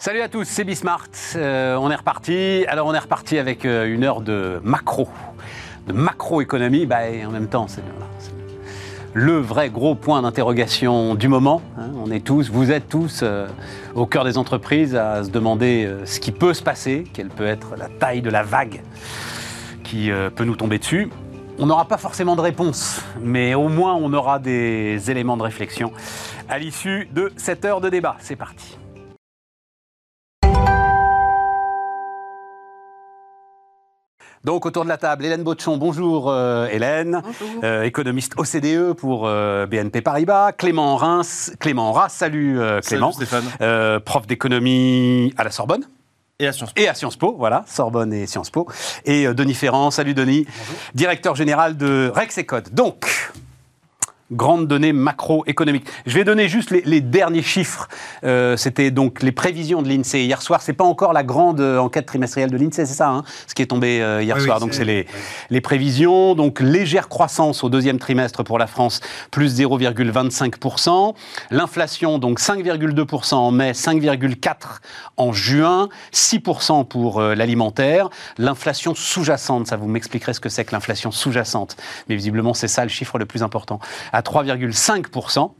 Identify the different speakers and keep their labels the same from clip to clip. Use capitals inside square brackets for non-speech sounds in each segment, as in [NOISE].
Speaker 1: Salut à tous, c'est Bismart. Euh, on est reparti. Alors on est reparti avec euh, une heure de macro, de macroéconomie. Bah, et en même temps, c'est le vrai gros point d'interrogation du moment. hein. On est tous, vous êtes tous euh, au cœur des entreprises à se demander ce qui peut se passer, quelle peut être la taille de la vague qui peut nous tomber dessus. On n'aura pas forcément de réponse, mais au moins on aura des éléments de réflexion à l'issue de cette heure de débat. C'est parti. Donc autour de la table, Hélène Botchon, bonjour euh, Hélène,
Speaker 2: Bonjour.
Speaker 1: Euh, économiste OCDE pour euh, BNP Paribas, Clément Reims, Clément Ras, salut euh, Clément,
Speaker 3: Salut Stéphane.
Speaker 1: Euh, prof d'économie à la Sorbonne
Speaker 3: Et à Sciences Po.
Speaker 1: et à Sciences Po, voilà, Sorbonne et Sciences Po, et euh, Denis Ferrand, salut Denis, directeur général de Rex et Code. Donc, grandes données macroéconomiques. Je vais donner juste les, les derniers chiffres. Euh, C'était donc les prévisions de l'INSEE hier soir. C'est pas encore la grande euh, enquête trimestrielle de l'INSEE, c'est ça, hein, ce qui est tombé euh, hier
Speaker 2: Oui, oui,
Speaker 1: soir. donc
Speaker 2: c'est-
Speaker 1: c'est les, les prévisions. Donc légère croissance au deuxième trimestre pour la France, plus 0,25%. L'inflation, donc 5,2% en mai, 5,4% en juin, 6% pour euh, l'alimentaire. L'inflation sous-jacente, ça vous m'expliquerez ce que c'est que l'inflation sous-jacente. Mais visiblement, c'est ça le chiffre le plus important, à 3,5%.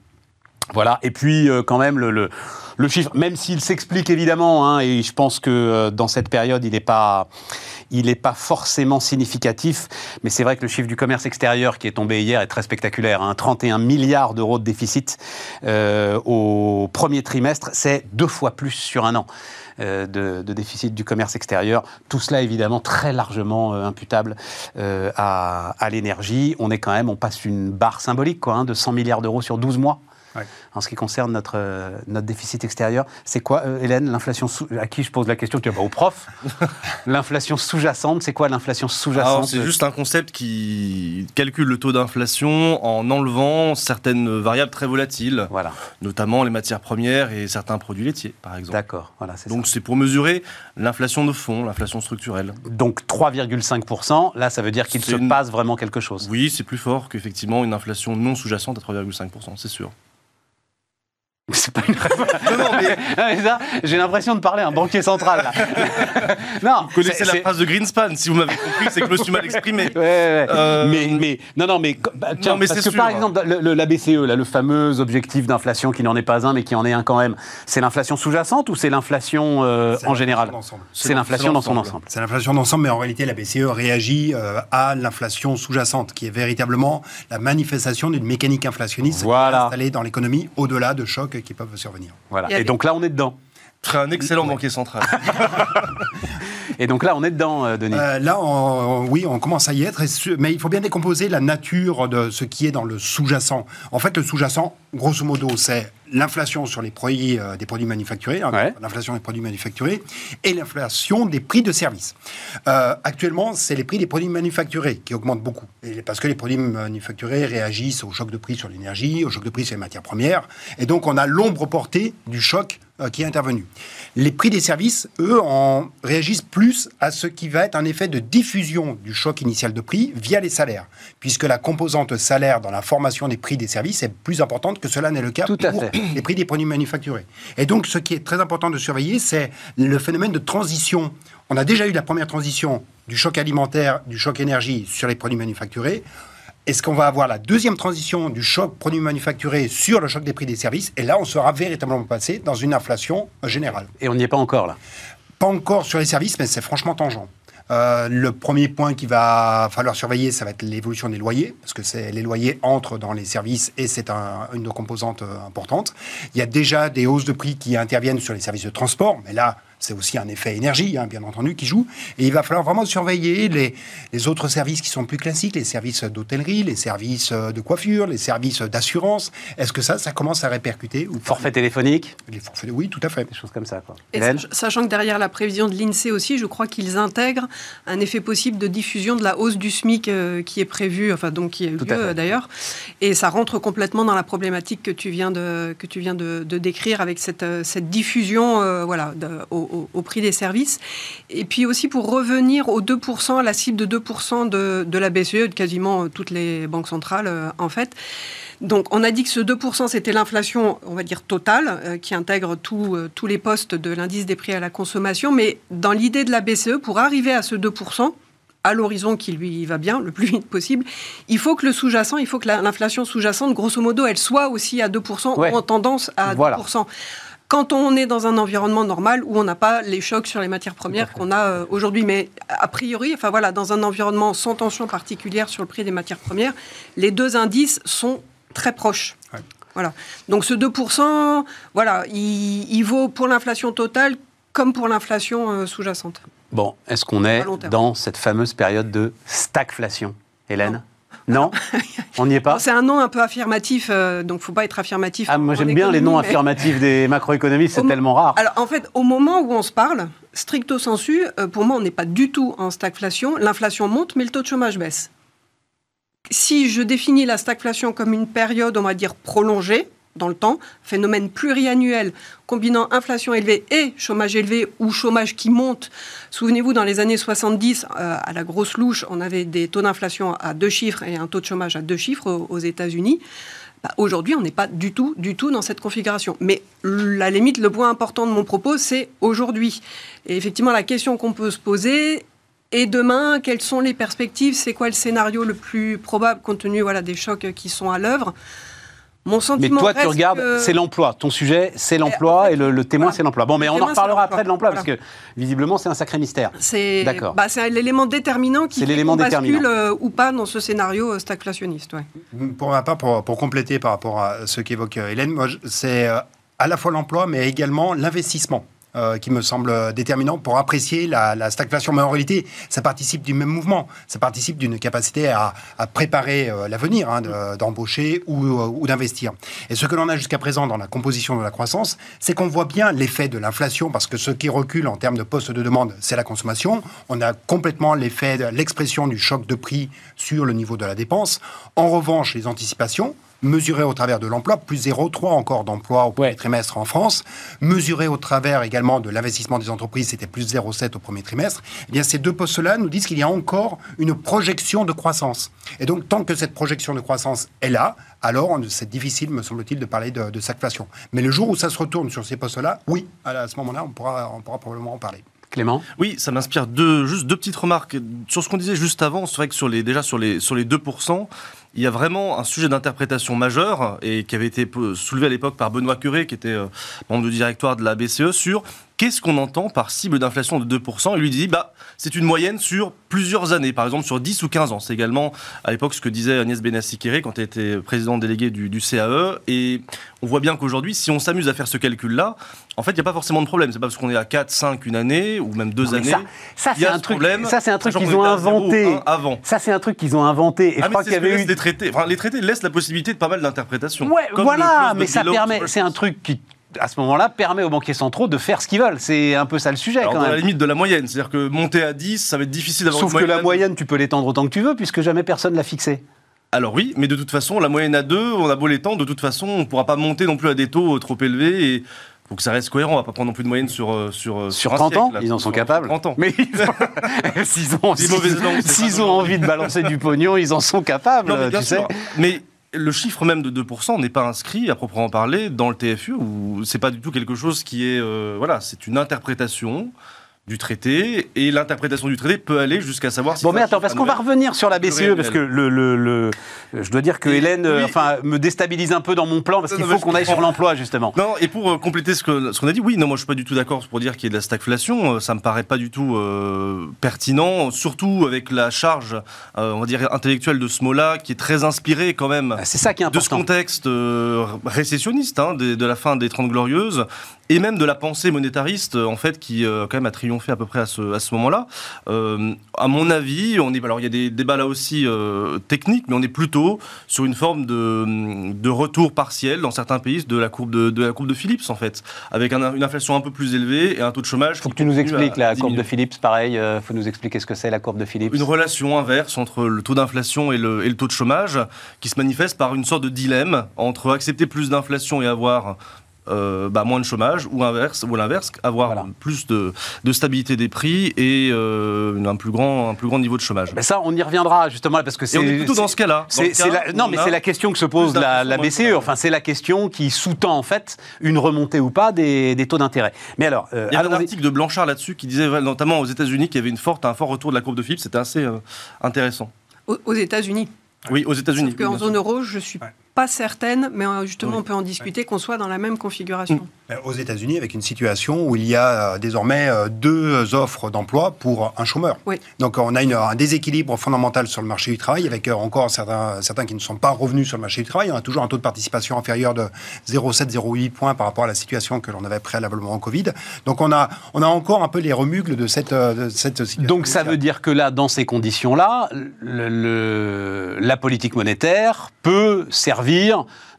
Speaker 1: Voilà, et puis euh, quand même le, le, le chiffre, même s'il s'explique évidemment, hein, et je pense que euh, dans cette période il n'est pas, il n'est pas forcément significatif, mais c'est vrai que le chiffre du commerce extérieur qui est tombé hier est très spectaculaire, hein, 31 milliards d'euros de déficit euh, au premier trimestre, c'est deux fois plus sur un an. euh, De, de déficit du commerce extérieur. Tout cela évidemment très largement euh, imputable euh, à, à l'énergie. On est quand même, on passe une barre symbolique quoi, hein, de 100 milliards d'euros sur 12 mois.
Speaker 2: Ouais.
Speaker 1: En ce qui concerne notre, euh, notre déficit extérieur, c'est quoi, euh, Hélène, l'inflation sous... À qui je pose la question Tu vas au prof. [LAUGHS] l'inflation sous-jacente, c'est quoi l'inflation sous-jacente?
Speaker 3: C'est juste un concept qui calcule le taux d'inflation en enlevant certaines variables très volatiles,
Speaker 1: Voilà,
Speaker 3: notamment les matières premières et certains produits laitiers, par exemple.
Speaker 1: d'accord. Voilà, c'est
Speaker 3: Donc
Speaker 1: ça.
Speaker 3: c'est pour mesurer l'inflation de fond, l'inflation structurelle.
Speaker 1: Donc 3,5%, là, ça veut dire qu'il
Speaker 3: C'est
Speaker 1: se
Speaker 3: une-
Speaker 1: passe vraiment quelque chose.
Speaker 3: Oui, c'est plus fort qu'effectivement une inflation non sous-jacente à 3,5%, c'est sûr.
Speaker 1: C'est pas une réponse. [LAUGHS]
Speaker 3: Non, non, mais [LAUGHS]
Speaker 1: mais ça, J'ai l'impression de parler à un banquier central. Là. [LAUGHS] non,
Speaker 3: vous connaissez
Speaker 1: c'est-
Speaker 3: la phrase de Greenspan, si vous m'avez compris, c'est que je me suis mal exprimé.
Speaker 1: Ouais, ouais.
Speaker 3: Euh,
Speaker 1: Mais, mais non, non, mais bah, tiens,
Speaker 3: Non, mais
Speaker 1: parce que par exemple, le, le- la BCE, là, le fameux objectif d'inflation qui n'en est pas un, mais qui en est un quand même, c'est l'inflation sous-jacente ou c'est l'inflation euh,
Speaker 2: C'est
Speaker 1: en général. C'est l'inflation dans son ensemble.
Speaker 2: C'est l'inflation d'ensemble, mais en réalité, la BCE réagit euh, à l'inflation sous-jacente, qui est véritablement la manifestation d'une mécanique inflationniste
Speaker 1: Voilà.
Speaker 2: installée dans l'économie au-delà de chocs qui peuvent survenir.
Speaker 1: Voilà. Et donc là, on est dedans.
Speaker 3: Très un excellent banquier central. [LAUGHS]
Speaker 1: Et donc là, on est dedans, euh, Denis.
Speaker 2: Euh, là, on- oui, on commence à y être, mais il faut bien décomposer la nature de ce qui est dans le sous-jacent. En fait, le sous-jacent, grosso modo, c'est l'inflation sur les produits, euh, des produits manufacturés, hein,
Speaker 1: Ouais.
Speaker 2: l'inflation des produits manufacturés, et l'inflation des prix de services. Euh, actuellement, c'est les prix des produits manufacturés qui augmentent beaucoup, et parce que les produits manufacturés réagissent au choc de prix sur l'énergie, au choc de prix sur les matières premières, et donc on a l'ombre portée du choc euh, qui est intervenu. Les prix des services, eux, en réagissent plus à ce qui va être un effet de diffusion du choc initial de prix via les salaires, puisque la composante salaire dans la formation des prix des services est plus importante que cela n'est le cas
Speaker 1: Tout
Speaker 2: pour
Speaker 1: fait.
Speaker 2: les prix des produits manufacturés. Et donc, ce qui est très important de surveiller, c'est le phénomène de transition. On a déjà eu la première transition du choc alimentaire, du choc énergie sur les produits manufacturés. Est-ce qu'on va avoir la deuxième transition du choc produits manufacturés sur le choc des prix des services Et là, on sera véritablement passé dans une inflation générale?
Speaker 1: Et on n'y est pas encore là.
Speaker 2: Pas encore sur les services, mais c'est franchement tangent. Euh, le premier point qu'il va falloir surveiller, ça va être l'évolution des loyers, parce que c'est les loyers entrent dans les services et c'est un- une composante euh, importante. Il y a déjà des hausses de prix qui interviennent sur les services de transport, mais là, c'est aussi un effet énergie, hein, bien entendu, qui joue. Et il va falloir vraiment surveiller les, les autres services qui sont plus classiques, les services d'hôtellerie, les services euh, de coiffure, les services d'assurance. Est-ce que ça, ça commence à répercuter ou
Speaker 1: Forfait téléphonique,
Speaker 2: Les forfaits, oui, tout à fait.
Speaker 1: des choses comme ça. Quoi.
Speaker 4: Et sachant que derrière la prévision de l'INSEE aussi, je crois qu'ils intègrent un effet possible de diffusion de la hausse du SMIC euh, qui est prévue, enfin donc qui a eu lieu euh, d'ailleurs, et ça rentre complètement dans la problématique que tu viens de que tu viens de, de décrire avec cette, cette diffusion, euh, voilà, de- au, au, au prix des services. Et puis aussi pour revenir aux 2%, la cible de 2% de, de la BCE, de quasiment toutes les banques centrales euh, en fait. Donc, on a dit que ce 2%, c'était l'inflation, on va dire, totale, euh, qui intègre tout, euh, tous les postes de l'indice des prix à la consommation. Mais dans l'idée de la BCE, pour arriver à ce 2%, à l'horizon qui lui va bien, le plus vite possible, il faut que le sous-jacent, il faut que la- l'inflation sous-jacente, grosso modo, elle soit aussi à 2%
Speaker 1: Ouais.
Speaker 4: ou en tendance à
Speaker 1: Voilà.
Speaker 4: 2%. Quand on est dans un environnement normal où on n'a pas les chocs sur les matières premières qu'on a euh, aujourd'hui, mais a priori, enfin voilà, dans un environnement sans tension particulière sur le prix des matières premières, les deux indices sont très proches.
Speaker 2: Ouais.
Speaker 4: Voilà. Donc ce 2%, voilà, il, il vaut pour l'inflation totale comme pour l'inflation euh, sous-jacente.
Speaker 1: Bon, est-ce qu'on est dans cette fameuse période de stagflation Hélène? Non, On n'y est pas
Speaker 4: C'est un nom un peu affirmatif, euh, donc faut pas être affirmatif.
Speaker 1: Ah, moi j'aime bien les noms
Speaker 4: mais-
Speaker 1: affirmatifs des macroéconomistes, c'est tellement rare.
Speaker 4: Alors en fait, au moment où on se parle, stricto sensu, euh, pour moi, on n'est pas du tout en stagflation. L'inflation monte, mais le taux de chômage baisse. Si je définis la stagflation comme une période, on va dire, prolongée dans le temps, phénomène pluriannuel combinant inflation élevée et chômage élevé ou chômage qui monte. Souvenez-vous, dans les années 70, euh, à la grosse louche, on avait des taux d'inflation à deux chiffres et un taux de chômage à deux chiffres aux, États-Unis. Bah, Aujourd'hui, on n'est pas du tout, du tout dans cette configuration. Mais la limite, le point important de mon propos, c'est aujourd'hui. Et effectivement, la question qu'on peut se poser, et demain, quelles sont les perspectives? C'est quoi le scénario le plus probable compte tenu des chocs qui sont à l'œuvre? Mon
Speaker 1: Mais
Speaker 4: sentiment
Speaker 1: toi, tu regardes,
Speaker 4: que-
Speaker 1: c'est l'emploi. Ton sujet, c'est l'emploi
Speaker 4: en fait,
Speaker 1: et le, le témoin,
Speaker 4: voilà.
Speaker 1: c'est l'emploi. Bon,
Speaker 4: Le
Speaker 1: mais on en
Speaker 4: témoin,
Speaker 1: reparlera
Speaker 4: l'emploi.
Speaker 1: après de l'emploi
Speaker 4: Voilà.
Speaker 1: parce que visiblement, c'est un sacré mystère.
Speaker 4: C'est
Speaker 1: D'accord.
Speaker 4: bah, c'est l'élément déterminant qui
Speaker 1: l'élément
Speaker 4: bascule euh, ou pas dans ce scénario euh, stagflationniste. ouais.
Speaker 2: Pour ma part, pour, pour compléter par rapport à ce qu'évoque euh, Hélène, moi, c'est euh, à la fois l'emploi, mais également l'investissement. Euh, qui me semble déterminant pour apprécier la, la stagflation. Mais en réalité, ça participe du même mouvement. Ça participe d'une capacité à, préparer euh, l'avenir, hein, de- d'embaucher ou, euh, ou d'investir. Et ce que l'on a jusqu'à présent dans la composition de la croissance, c'est qu'on voit bien l'effet de l'inflation, parce que ce qui recule en termes de postes de demande, c'est la consommation. On a complètement l'effet, l'expression du choc de prix sur le niveau de la dépense. En revanche, les anticipations, mesurées au travers de l'emploi, plus 0,3 encore d'emplois au premier
Speaker 1: Ouais.
Speaker 2: trimestre en France, mesurées au travers également de l'investissement des entreprises, c'était plus 0,7 au premier trimestre, eh bien ces deux postes-là nous disent qu'il y a encore une projection de croissance. Et donc tant que cette projection de croissance est là, alors c'est difficile, me semble-t-il, de parler de, de stagflation. Mais le jour où ça se retourne sur ces postes-là, oui, à ce moment-là, on pourra, on pourra probablement en parler.
Speaker 3: Oui, ça m'inspire deux, juste deux petites remarques. Sur ce qu'on disait juste avant, c'est vrai que sur les, déjà sur les, sur les 2%, il y a vraiment un sujet d'interprétation majeur et qui avait été soulevé à l'époque par Benoît Curé, qui était euh, membre du directoire de la BCE, sur qu'est-ce qu'on entend par cible d'inflation de 2%. Il lui dit, bah, c'est une moyenne sur plusieurs années, par exemple sur 10 ou 15 ans. C'est également à l'époque ce que disait Agnès Benassi-Kéré quand elle était présidente déléguée du, du CAE. Et on voit bien qu'aujourd'hui, si on s'amuse à faire ce calcul-là, en fait, il n'y a pas forcément de problème. C'est pas parce qu'on est à 4, 5, une année, ou même deux
Speaker 1: Non,
Speaker 3: années.
Speaker 1: ça, c'est un
Speaker 3: ce problème,
Speaker 1: ça, c'est un truc qu'ils ont inventé.
Speaker 3: un avant.
Speaker 1: Ça, c'est un truc qu'ils ont inventé. Et je
Speaker 3: Ah, mais
Speaker 1: crois qu'il y avait eu
Speaker 3: les traités. Enfin, les traités laissent la possibilité de pas mal d'interprétations.
Speaker 1: Ouais, voilà, mais ça permet. C'est un truc qui, à ce moment-là, permet aux banquiers centraux de faire ce qu'ils veulent. C'est un peu ça le sujet
Speaker 3: Alors,
Speaker 1: quand
Speaker 3: dans la limite de la moyenne, c'est-à-dire que monter à 10, ça va être difficile d'avoir
Speaker 1: Sauf
Speaker 3: une
Speaker 1: que la moyenne, tu peux l'étendre autant que tu veux, puisque jamais personne l'a fixée.
Speaker 3: Alors oui, mais de toute façon, la moyenne à 2, on a beau l'étendre, de toute façon, on ne pourra pas monter non plus à des taux trop élevés et faut que ça reste cohérent. On va pas prendre non plus de moyenne sur euh, sur euh,
Speaker 1: Sur
Speaker 3: un
Speaker 1: 30 ans,
Speaker 3: là.
Speaker 1: ils en sont
Speaker 3: Sur-
Speaker 1: capables.
Speaker 3: sur 30 ans.
Speaker 1: Mais [LAUGHS] s'ils ont, s'ils envie de balancer du pognon, ils en sont capables,
Speaker 3: Non, mais
Speaker 1: tu sais.
Speaker 3: Mais le chiffre même de 2% n'est pas inscrit à proprement parler dans le TFU ou c'est pas du tout quelque chose qui est euh, voilà, c'est une interprétation du traité et l'interprétation du traité peut aller jusqu'à savoir si
Speaker 1: Bon, mais attends, parce qu'on va revenir sur la BCE, parce que le, le- le- je dois dire que
Speaker 3: Et-
Speaker 1: Hélène,
Speaker 3: oui.
Speaker 1: enfin, me déstabilise un peu dans mon plan, parce qu'il faut qu'on aille sur l'emploi, justement.
Speaker 3: Non, et pour euh, compléter ce qu'on a dit, oui, non, moi je suis pas du tout d'accord pour dire qu'il y ait de la stagflation. Euh, Ça me paraît pas du tout euh, pertinent, surtout avec la charge, euh, on va dire, intellectuelle de ce mot-là, qui est très inspirée quand même
Speaker 1: C'est ça qui est
Speaker 3: de ce contexte euh, récessionniste hein, de, de la fin des Trente Glorieuses et même de la pensée monétariste euh, en fait qui euh, quand même a triomphé à peu près à ce, à ce moment-là. Euh, à mon avis, on est alors il y a des débats là aussi euh, techniques, mais on est plutôt sur une forme de, de retour partiel dans certains pays de la courbe de, de la courbe de Phillips en fait, avec un- une inflation un peu plus élevée et un taux de chômage.
Speaker 1: faut que tu nous expliques la courbe de. Phillips, pareil, il faut nous expliquer ce que c'est la courbe de Phillips.
Speaker 3: Une relation inverse entre le taux d'inflation et le, et le taux de chômage qui se manifeste par une sorte de dilemme entre accepter plus d'inflation et avoir euh, bah, moins de chômage ou inverse ou l'inverse, avoir
Speaker 1: Voilà.
Speaker 3: plus de, de stabilité des prix et euh, un plus grand un plus grand niveau de chômage.
Speaker 1: Ben ça, on y reviendra justement parce que
Speaker 3: Et on est plutôt dans ce cas-là.
Speaker 1: C'est, c'est
Speaker 3: cas
Speaker 1: non,
Speaker 3: on
Speaker 1: mais c'est la question que se pose la, BCE. Enfin, c'est la question qui sous-tend en fait une remontée ou pas des, des taux d'intérêt. Mais alors, euh,
Speaker 3: Il y a un article de Blanchard là-dessus qui disait notamment aux États-Unis qu'il y avait une forte, un fort retour de la courbe de Phillips. C'était assez euh, intéressant.
Speaker 4: Aux, aux États-Unis.
Speaker 3: Oui, aux États-Unis. Bien
Speaker 4: zone euro, je suis
Speaker 2: Ouais.
Speaker 4: Pas certaine, mais euh, justement,
Speaker 2: Oui.
Speaker 4: on peut en discuter, qu'on soit dans la même configuration.
Speaker 2: Euh, Aux États-Unis, avec une situation où il y a euh, désormais deux offres d'emploi pour un chômeur.
Speaker 4: Oui.
Speaker 2: Donc on a une- un déséquilibre fondamental sur le marché du travail, avec encore certains, certains qui ne sont pas revenus sur le marché du travail. On a toujours un taux de participation inférieur de 0,7-0,8 points par rapport à la situation que l'on avait préalablement en Covid. Donc on a, on a encore un peu les remugles de cette, de cette situation.
Speaker 1: Donc ça veut dire que là, dans ces conditions-là, le- le- la politique monétaire peut servir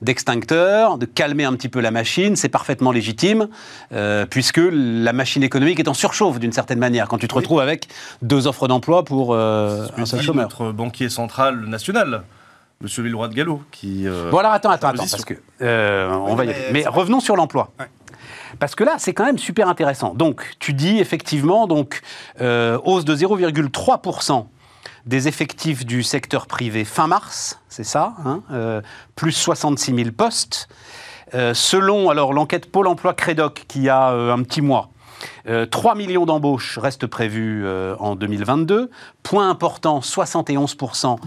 Speaker 1: d'extincteur, de calmer un petit peu la machine, c'est parfaitement légitime, euh, puisque la machine économique est en surchauffe d'une certaine manière, quand tu te
Speaker 2: Oui.
Speaker 1: retrouves avec deux offres d'emploi pour euh, un seul chômeur.
Speaker 3: notre banquier central national, Monsieur Villeroy de Gallo, qui. euh,
Speaker 1: Bon alors attends, attends, attends, parce que euh, on
Speaker 2: Oui,
Speaker 1: va y
Speaker 2: mais
Speaker 1: aller. Mais revenons sur l'emploi.
Speaker 2: Ouais.
Speaker 1: Parce que là, c'est quand même super intéressant. Donc, tu dis effectivement, donc, euh, hausse de 0,3% des effectifs du secteur privé fin mars, c'est ça, hein, euh, plus 66 000 postes. Euh, selon alors l'enquête Pôle Emploi Crédoc qui a euh, un petit mois, euh, 3 millions d'embauches restent prévues en 2022. Point important, 71%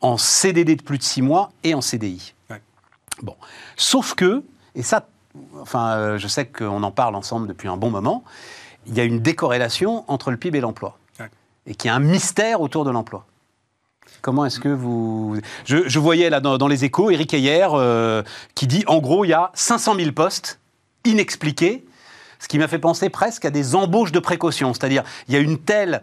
Speaker 1: en CDD de plus de 6 mois et en CDI.
Speaker 2: Ouais.
Speaker 1: Bon. Sauf que, et ça, enfin, je sais qu'on en parle ensemble depuis un bon moment, il y a une décorrélation entre le PIB et l'emploi. Et qu'il y a un mystère autour de l'emploi. Comment est-ce que vous... Je, voyais là dans, dans les échos Eric Heyer euh, qui dit en gros il y a 500 000 postes inexpliqués, ce qui m'a fait penser presque à des embauches de précaution. C'est-à-dire il y a une telle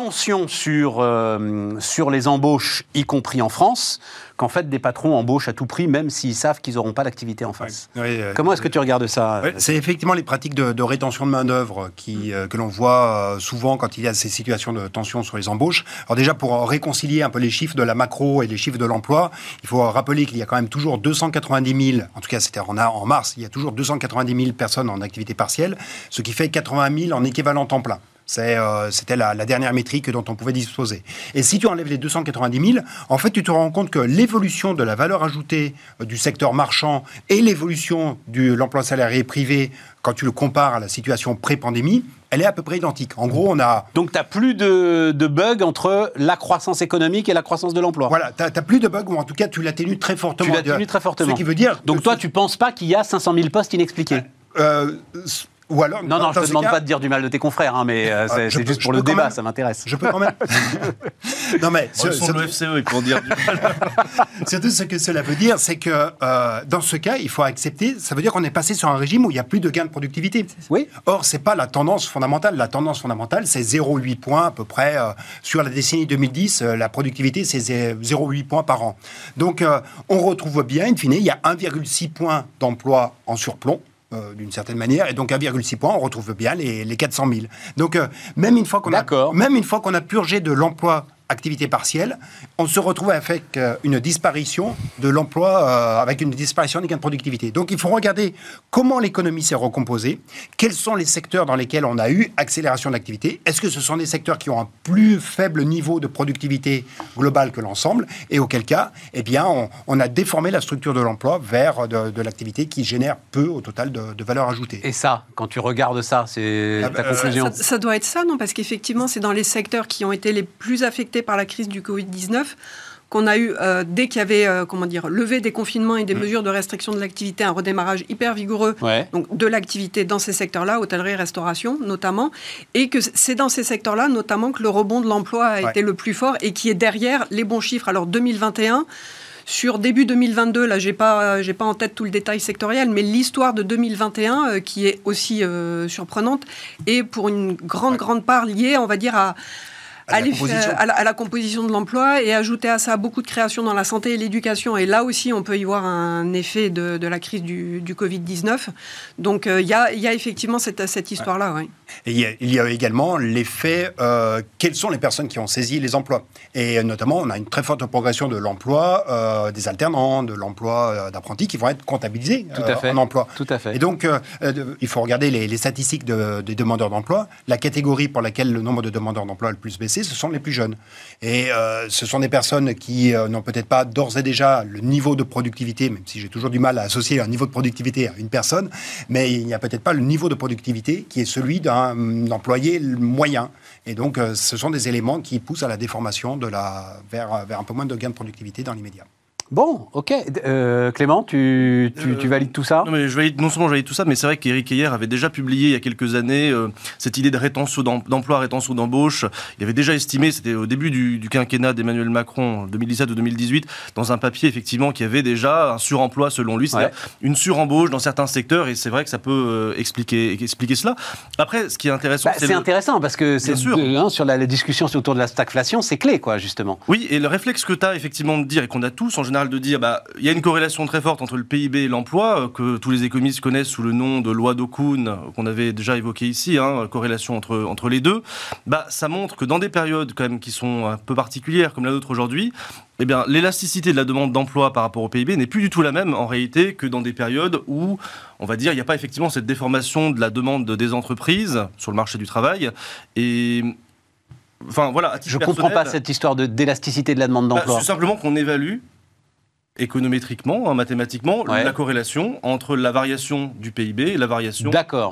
Speaker 1: tension sur, euh, sur les embauches, y compris en France, qu'en fait des patrons embauchent à tout prix, même s'ils savent qu'ils n'auront pas d'activité en face.
Speaker 2: Euh,
Speaker 1: Comment est-ce que tu regardes ça
Speaker 2: Ouais, c'est effectivement les pratiques de, de rétention de main-d'œuvre qui, euh, que l'on voit euh, souvent quand il y a ces situations de tension sur les embauches. Alors, déjà, pour euh, réconcilier un peu les chiffres de la macro et les chiffres de l'emploi, il faut rappeler qu'il y a quand même toujours 290 000, en tout cas, c'était en, en mars, il y a toujours 290 000 personnes en activité partielle, ce qui fait 80 000 en équivalent temps plein. Euh, C'était la, la dernière métrique dont on pouvait disposer. Et si tu enlèves les 290 000, en fait, tu te rends compte que l'évolution de la valeur ajoutée euh, du secteur marchand et l'évolution de l'emploi salarié privé, quand tu le compares à la situation pré-pandémie, elle est à peu près identique. En gros, on a
Speaker 1: Donc tu n'as plus de, de bugs entre la croissance économique et la croissance de l'emploi.
Speaker 2: voilà, t'as t'as plus de bugs ou en tout cas tu l'atténues très fortement.
Speaker 1: Tu l'atténues très fortement.
Speaker 2: Ce qui veut dire.
Speaker 1: Donc toi,
Speaker 2: ce-
Speaker 1: tu penses pas qu'il y a 500 000 postes inexpliqués?
Speaker 2: Euh, ou alors.
Speaker 1: Non, non, je te
Speaker 2: ces
Speaker 1: demande
Speaker 2: cas-
Speaker 1: pas de dire du mal de tes confrères, hein, mais euh, c'est
Speaker 2: je
Speaker 1: c'est
Speaker 2: peux-
Speaker 1: juste pour le débat,
Speaker 2: même.
Speaker 1: ça m'intéresse.
Speaker 2: Je peux quand même. [LAUGHS] non mais ce-
Speaker 3: sont
Speaker 2: ce-
Speaker 3: l'OFCE pour dire du mal. [LAUGHS]
Speaker 2: Surtout, ce que cela veut dire, c'est que euh, dans ce cas, il faut accepter. Ça veut dire qu'on est passé sur un régime où il n'y a plus de gain de productivité.
Speaker 1: Oui.
Speaker 2: Or, c'est pas la tendance fondamentale. La tendance fondamentale, c'est 0,8 points à peu près euh, sur la décennie 2010. euh, la productivité, c'est 0,8 points par an. Donc, euh, on retrouve bien, in fine, il y a 1,6 points d'emploi en surplomb. Euh, d'une certaine manière, et donc 1,6 points, on retrouve bien les, les 400 000. Donc, euh, même une fois qu'on a, même une fois qu'on a purgé de l'emploi activité partielle, on se retrouve avec euh, une disparition de l'emploi, euh, avec une disparition des gains de productivité. Donc il faut regarder comment l'économie s'est recomposée, quels sont les secteurs dans lesquels on a eu accélération d'activité, est-ce que ce sont des secteurs qui ont un plus faible niveau de productivité globale que l'ensemble, et auquel cas, eh bien, on, on a déformé la structure de l'emploi vers de, de l'activité qui génère peu au total de, de valeur ajoutée.
Speaker 1: Et ça, quand tu regardes ça, c'est
Speaker 2: Ah
Speaker 1: ta
Speaker 2: bah, euh,
Speaker 1: conclusion
Speaker 4: Ça, ça doit être ça, non? Parce qu'effectivement, c'est dans les secteurs qui ont été les plus affectés par la crise du Covid-19 qu'on a eu, euh, dès qu'il y avait, euh, comment dire, levé des confinements et des mesures de restriction de l'activité, un redémarrage hyper vigoureux
Speaker 1: Ouais.
Speaker 4: donc de l'activité dans ces secteurs-là, hôtellerie, restauration notamment, et que c'est dans ces secteurs-là notamment que le rebond de l'emploi a
Speaker 2: Ouais.
Speaker 4: été le plus fort et qui est derrière les bons chiffres. Alors 2021, sur début 2022, là j'ai pas j'ai pas en tête tout le détail sectoriel, mais l'histoire de 2021 euh, qui est aussi surprenante et pour une grande grande part liée, on va dire à
Speaker 2: à, la composition.
Speaker 4: à, la, à la composition de l'emploi et ajouter à ça beaucoup de création dans la santé et l'éducation. Et là aussi, on peut y voir un effet de, de la crise du, du Covid-19. Donc il y, a, y, a, effectivement cette, cette histoire-là. Ouais.
Speaker 2: Et il y, a, il y a également l'effet euh, quelles sont les personnes qui ont saisi les emplois. Et notamment, on a une très forte progression de l'emploi euh, des alternants, de l'emploi euh, d'apprentis qui vont être comptabilisés
Speaker 1: Tout à fait.
Speaker 2: en emploi.
Speaker 1: Tout à fait.
Speaker 2: Et donc, il faut regarder les, les statistiques de, des demandeurs d'emploi. La catégorie pour laquelle le nombre de demandeurs d'emploi a le plus baissé, ce sont les plus jeunes. Et ce sont des personnes qui n'ont peut-être pas d'ores et déjà le niveau de productivité, même si j'ai toujours du mal à associer un niveau de productivité à une personne, mais il n'y a peut-être pas le niveau de productivité qui est celui d'un employé moyen. Et donc, euh, ce sont des éléments qui poussent à la déformation de la, vers, vers un peu moins de gains de productivité dans l'immédiat.
Speaker 1: Bon, ok. Euh, Clément, tu, tu, tu, valides tout ça?
Speaker 3: non, mais je valide, non seulement je valide tout ça, mais c'est vrai qu'Éric Heyer avait déjà publié il y a quelques années euh, cette idée de rétention d'emploi, rétention d'embauche. Il avait déjà estimé, c'était au début du, du quinquennat d'Emmanuel Macron, 2017 ou 2018, dans un papier effectivement qui avait déjà un suremploi selon lui, c'est-à-dire ouais. une surembauche dans certains secteurs, et c'est vrai que ça peut euh, expliquer, expliquer cela. Après, ce qui est intéressant,
Speaker 1: bah, c'est le... intéressant parce que c'est sûr de, hein, sur la, la, discussion autour de la stagflation, c'est clé, quoi, justement.
Speaker 3: Oui, et le réflexe que tu as effectivement de dire et qu'on a tous en général de dire, bah, il y a une corrélation très forte entre le PIB et l'emploi, euh, que tous les économistes connaissent sous le nom de loi d'Okun, qu'on avait déjà évoqué ici, hein, corrélation entre, entre les deux. Bah, ça montre que dans des périodes quand même qui sont un peu particulières, comme la nôtre aujourd'hui, eh bien, l'élasticité de la demande d'emploi par rapport au PIB n'est plus du tout la même en réalité que dans des périodes où, on va dire, il n'y a pas effectivement cette déformation de la demande des entreprises sur le marché du travail. Et
Speaker 1: Enfin, voilà, je ne comprends pas cette histoire d'élasticité de, de, la demande d'emploi.
Speaker 3: Bah, c'est simplement qu'on évalue économétriquement, hein, mathématiquement, ouais. la corrélation entre la variation du PIB et la variation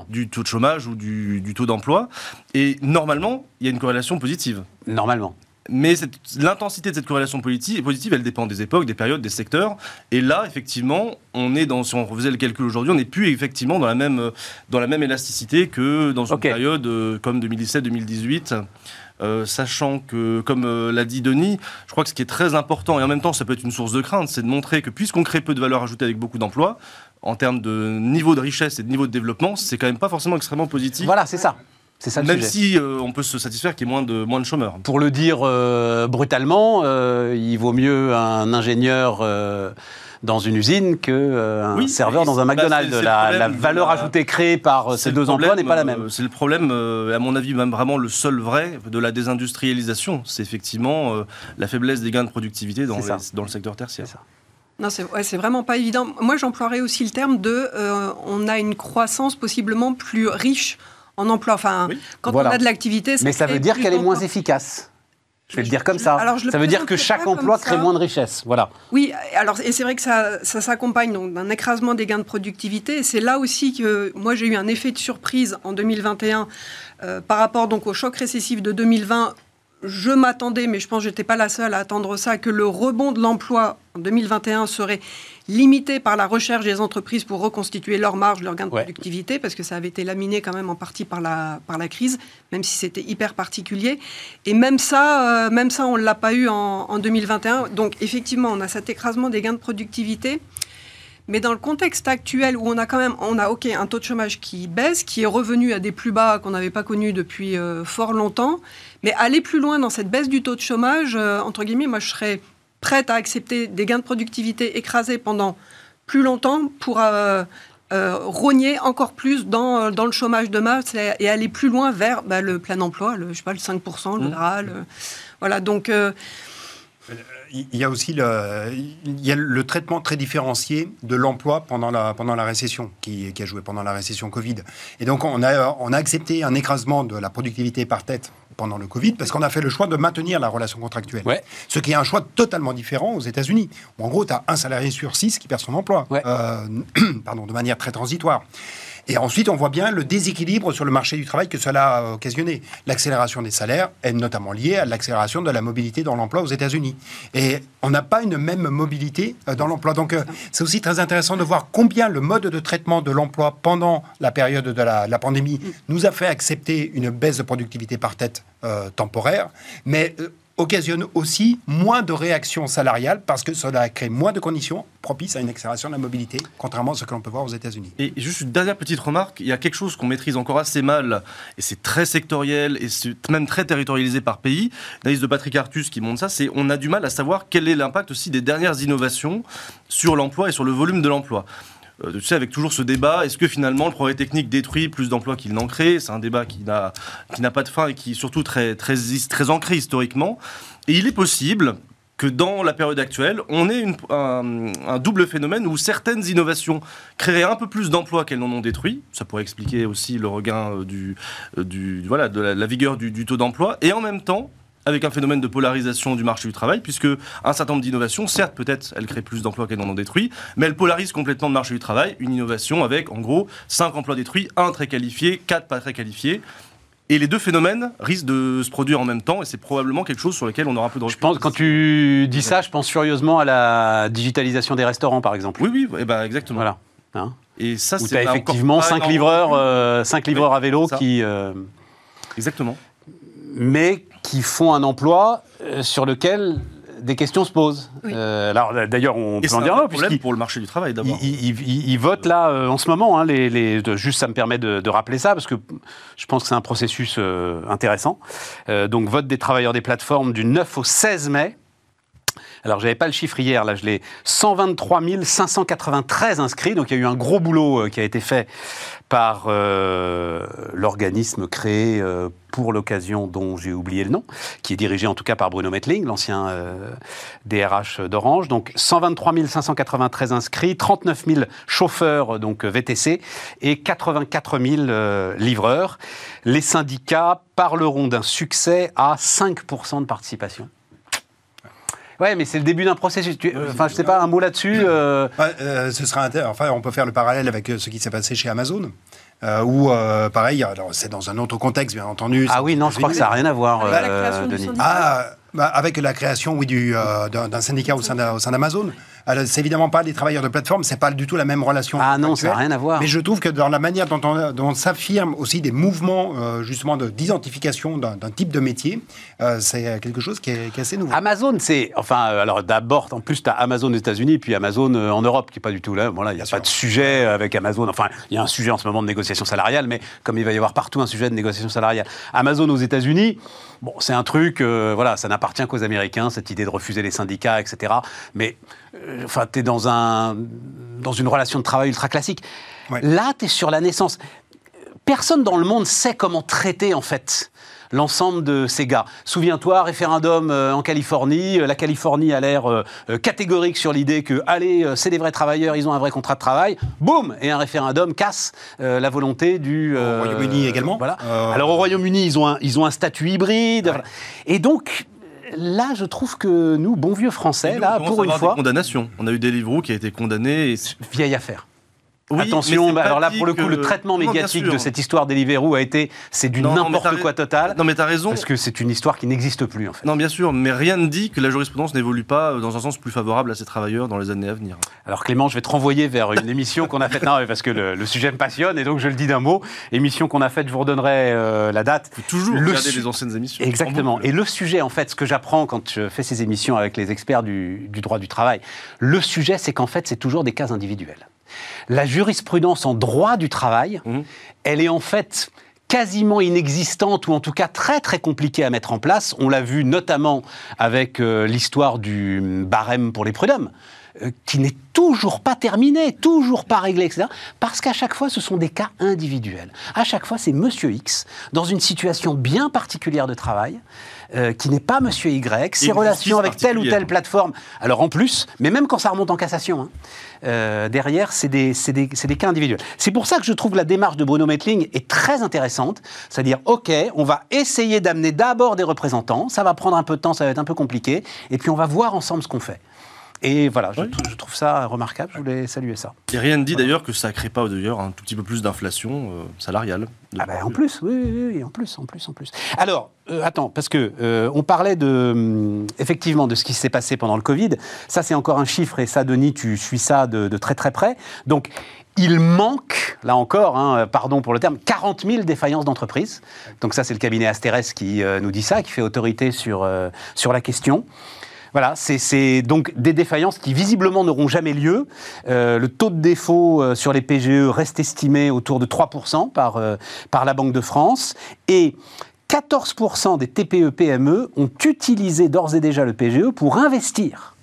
Speaker 3: du taux de chômage ou du, du taux d'emploi. Et normalement, il y a une corrélation positive.
Speaker 1: Normalement.
Speaker 3: Mais l'intensité de cette corrélation positive, elle dépend des époques, des périodes, des secteurs. Et là, effectivement, on est dans, si on faisait le calcul aujourd'hui, on n'est plus effectivement dans la même, dans la même élasticité que dans une okay. période euh, comme 2017-2018. Euh, sachant que, comme euh, l'a dit Denis, je crois que ce qui est très important, et en même temps ça peut être une source de crainte, c'est de montrer que puisqu'on crée peu de valeur ajoutée avec beaucoup d'emplois, en termes de niveau de richesse et de niveau de développement, c'est quand même pas forcément extrêmement positif.
Speaker 1: Voilà, c'est ça. C'est ça
Speaker 3: Même sujet. si euh, on peut se satisfaire qu'il y ait moins de, moins de chômeurs.
Speaker 1: Pour le dire euh, brutalement, euh, il vaut mieux un ingénieur dans une usine qu'un euh, oui, serveur dans un McDonald's. Bah, la, la, valeur ajoutée créée par ces deux problème, emplois n'est pas la même.
Speaker 3: C'est le problème, euh, à mon avis, même vraiment le seul vrai de la désindustrialisation. C'est effectivement euh, la faiblesse des gains de productivité dans, les, dans le secteur tertiaire.
Speaker 4: Non, c'est ouais, vraiment pas évident. Moi, j'emploierais aussi le terme de euh, on a une croissance possiblement plus riche en emploi. Enfin, oui. quand voilà. on a de l'activité,
Speaker 1: mais ça veut dire qu'elle est moins efficace. Je vais le dire comme ça. Alors, ça veut dire que chaque emploi crée moins de richesse. Voilà.
Speaker 4: Oui, alors, et c'est vrai que ça, ça s'accompagne d'un écrasement des gains de productivité. C'est là aussi que moi, j'ai eu un effet de surprise en 2021 euh, par rapport donc, au choc récessif de 2020 je m'attendais, mais je pense que je n'étais pas la seule à attendre ça, que le rebond de l'emploi en 2021 serait limité par la recherche des entreprises pour reconstituer leur marge, leur gain de ouais. productivité, parce que ça avait été laminé quand même en partie par la, par la crise, même si c'était hyper particulier. Et même ça, euh, même ça on ne l'a pas eu en, en 2021. Donc effectivement, on a cet écrasement des gains de productivité. Mais dans le contexte actuel où on a quand même, on a ok un taux de chômage qui baisse, qui est revenu à des plus bas qu'on n'avait pas connus depuis euh, fort longtemps, mais aller plus loin dans cette baisse du taux de chômage, euh, entre guillemets, moi je serais prête à accepter des gains de productivité écrasés pendant plus longtemps pour euh, rogner encore plus dans, dans, le chômage de masse et, aller plus loin vers bah, le plein emploi, le, je sais pas, le 5%, le mmh. voilà, donc
Speaker 2: il y a aussi le, il y a le traitement très différencié de l'emploi pendant la, pendant la récession, qui, qui, a joué pendant la récession Covid. Et donc, on a, on a accepté un écrasement de la productivité par tête pendant le Covid parce qu'on a fait le choix de maintenir la relation contractuelle.
Speaker 1: Ouais.
Speaker 2: Ce qui est un choix totalement différent aux États-Unis. En gros, tu as un salarié sur six qui perd son emploi,
Speaker 1: ouais.
Speaker 2: euh, [CLEARS THROAT] pardon, de manière très transitoire. Et ensuite, on voit bien le déséquilibre sur le marché du travail que cela a occasionné. L'accélération des salaires est notamment liée à l'accélération de la mobilité dans l'emploi aux États-Unis. Et on n'a pas une même mobilité euh, dans l'emploi. Donc, euh, c'est aussi très intéressant de voir combien le mode de traitement de l'emploi pendant la période de la, pandémie nous a fait accepter une baisse de productivité par tête euh, temporaire. Mais occasionne aussi moins de réactions salariales parce que cela crée moins de conditions propices à une accélération de la mobilité, contrairement à ce que l'on peut voir aux États-Unis.
Speaker 3: Et juste une dernière petite remarque, il y a quelque chose qu'on maîtrise encore assez mal, et c'est très sectoriel, et c'est même très territorialisé par pays. L'analyse de Patrick Artus qui montre ça, c'est on a du mal à savoir quel est l'impact aussi des dernières innovations sur l'emploi et sur le volume de l'emploi. Euh, tu sais, avec toujours ce débat, est-ce que finalement le progrès technique détruit plus d'emplois qu'il n'en crée? C'est un débat qui n'a, qui n'a pas de fin et qui est surtout très, très, très ancré historiquement. Et il est possible que dans la période actuelle, on ait un, double phénomène où certaines innovations créeraient un peu plus d'emplois qu'elles n'en ont détruit. Ça pourrait expliquer aussi le regain euh, du, euh, du, voilà, de la, vigueur du, du taux d'emploi. Et en même temps, avec un phénomène de polarisation du marché du travail, puisque un certain nombre d'innovations, certes, peut-être, elles créent plus d'emplois qu'elles n'en ont détruit, mais elles polarisent complètement le marché du travail. Une innovation avec, en gros, 5 emplois détruits, 1 très qualifié, 4 pas très qualifiés. Et les deux phénomènes risquent de se produire en même temps, et c'est probablement quelque chose sur lequel on aura un peu de
Speaker 1: Je pense, quand tu dis ça, je pense furieusement à la digitalisation des restaurants, par exemple.
Speaker 3: Oui, oui, eh ben, exactement.
Speaker 1: Voilà. Hein
Speaker 3: et ça, c'est
Speaker 1: effectivement 5 livreurs, euh, cinq livreurs à vélo qui. euh,
Speaker 3: Exactement.
Speaker 1: Mais qui font un emploi euh, sur lequel des questions se posent.
Speaker 4: Oui.
Speaker 1: Euh, alors d'ailleurs, on peut en dire un mot,
Speaker 3: problème pour le marché du travail, d'abord.
Speaker 1: ils, ils- ils- ils votent là euh, en ce moment. hein, les, les- de- juste, ça me permet de, de rappeler ça parce que je pense que c'est un processus euh, intéressant. Euh, donc, vote des travailleurs des plateformes du 9 au 16 mai. Alors, j'avais pas le chiffre hier, là, je l'ai 123 593 inscrits. Donc, il y a eu un gros boulot euh, qui a été fait par euh, l'organisme créé euh, pour l'occasion, dont j'ai oublié le nom, qui est dirigé en tout cas par Bruno Metling, l'ancien euh, DRH d'Orange. Donc 123 593 inscrits, 39 000 chauffeurs euh, donc VTC et 84 000 euh, livreurs. Les syndicats parleront d'un succès à 5% de participation. Ouais, mais c'est le début d'un processus. Tu- euh, Enfin, je sais pas, un mot là-dessus. euh,
Speaker 2: euh, ce sera enfin, on peut faire le parallèle avec euh, ce qui s'est passé chez Amazon, euh, où, euh, pareil, c'est dans un autre contexte, bien entendu.
Speaker 1: Ah oui, non, je crois que ça n'a rien à voir,
Speaker 4: Avec la création du syndicat.
Speaker 2: Ah, bah, avec la création, oui, du, euh, d'un syndicat au sein d'Amazon. C'est évidemment pas les travailleurs de plateforme, c'est pas du tout la même relation.
Speaker 1: Ah non, ça n'a rien à voir.
Speaker 2: Mais je trouve que dans la manière dont on, dont on s'affirme aussi des mouvements, euh, justement, de- d'identification d'un type de métier, euh, c'est quelque chose qui est, qui est assez nouveau.
Speaker 1: Amazon, c'est. Enfin, alors d'abord, en plus, tu as Amazon aux États-Unis, puis Amazon en Europe, qui n'est pas du tout là. Voilà, il n'y a
Speaker 2: Bien
Speaker 1: pas
Speaker 2: sûr.
Speaker 1: de sujet avec Amazon. Enfin, il y a un sujet en ce moment de négociation salariale, mais comme il va y avoir partout un sujet de négociation salariale. Amazon aux États-Unis, bon, c'est un truc, euh, voilà, ça n'appartient qu'aux Américains, cette idée de refuser les syndicats, etc. Mais, euh, enfin, tu es dans, un, dans une relation de travail ultra classique.
Speaker 2: Ouais.
Speaker 1: Là, tu es sur la naissance. Personne dans le monde sait comment traiter, en fait, l'ensemble de ces gars. Souviens-toi, référendum euh, en Californie, euh, la Californie a l'air euh, catégorique sur l'idée que, allez, c'est des vrais travailleurs, ils ont un vrai contrat de travail, boum, et un référendum casse la volonté du...
Speaker 2: Au Royaume-Uni également.
Speaker 1: Voilà. Alors au Royaume-Uni, ils ont un, ils ont un statut hybride. voilà. Et donc, là, je trouve que nous, bons vieux Français,
Speaker 3: nous,
Speaker 1: là, pour une fois,
Speaker 3: Des condamnations. On a eu Deliveroo qui a été condamné. Et...
Speaker 1: vieille affaire.
Speaker 3: Oui,
Speaker 1: Attention, bah, alors là, pour le coup,
Speaker 3: que-
Speaker 1: le traitement
Speaker 3: Non, bien
Speaker 1: médiatique de cette histoire Deliveroo a été, c'est du n'importe quoi total.
Speaker 3: Non, mais t'as raison.
Speaker 1: Parce que c'est une histoire qui n'existe plus, en fait.
Speaker 3: Non, bien sûr, mais rien ne dit que la jurisprudence n'évolue pas dans un sens plus favorable à ces travailleurs dans les années à venir.
Speaker 1: Alors Clément, je vais te renvoyer vers une émission qu'on a faite, non, parce que le, le sujet me passionne, et donc je le dis d'un mot. Émission qu'on a faite, je vous redonnerai euh, la date.
Speaker 3: Faut toujours
Speaker 1: Le
Speaker 3: regarder
Speaker 1: su-
Speaker 3: les anciennes émissions.
Speaker 1: Exactement. Et le sujet, en fait, ce que j'apprends quand je fais ces émissions avec les experts du, du droit du travail, le sujet, c'est qu'en fait, c'est toujours des cas individuels. La jurisprudence en droit du travail,
Speaker 3: Mhm.
Speaker 1: elle est en fait quasiment inexistante ou en tout cas très très compliquée à mettre en place. On l'a vu notamment avec euh, l'histoire du barème pour les prud'hommes euh, qui n'est toujours pas terminé, toujours pas réglé, etc. Parce qu'à chaque fois, ce sont des cas individuels. À chaque fois, c'est Monsieur X, dans une situation bien particulière de travail, euh, qui n'est pas Monsieur Y, ses relations avec telle ou telle plateforme. Alors en plus, mais même quand ça remonte en cassation, hein, euh, derrière, c'est des, cas individuels. C'est pour ça que je trouve que la démarche de Bruno Metling est très intéressante. C'est-à-dire, OK, on va essayer d'amener d'abord des représentants, ça va prendre un peu de temps, ça va être un peu compliqué, et puis on va voir ensemble ce qu'on fait. Et voilà, je, je, trouve ça remarquable, je voulais saluer ça.
Speaker 3: Et rien ne dit d'ailleurs que ça ne crée pas d'ailleurs un tout petit peu plus d'inflation euh, salariale.
Speaker 1: Ah ben, en plus, oui, oui, oui, en plus, en plus, en plus. Alors, euh, attends, parce que euh, on parlait de, hum, effectivement de ce qui s'est passé pendant le Covid. Ça, c'est encore un chiffre, et ça, Denis, tu suis ça de, de très très près. Donc, il manque, là encore, hein, pardon pour le terme, 40 000 défaillances d'entreprises. Donc ça, c'est le cabinet Asterès qui euh, nous dit ça, qui fait autorité sur, euh, sur la question. Voilà, c'est donc des défaillances qui visiblement n'auront jamais lieu. Euh, le taux de défaut euh, sur les PGE reste estimé autour de 3% par, euh, par la Banque de France. Et 14% des TPE-PME ont utilisé d'ores et déjà le PGE pour investir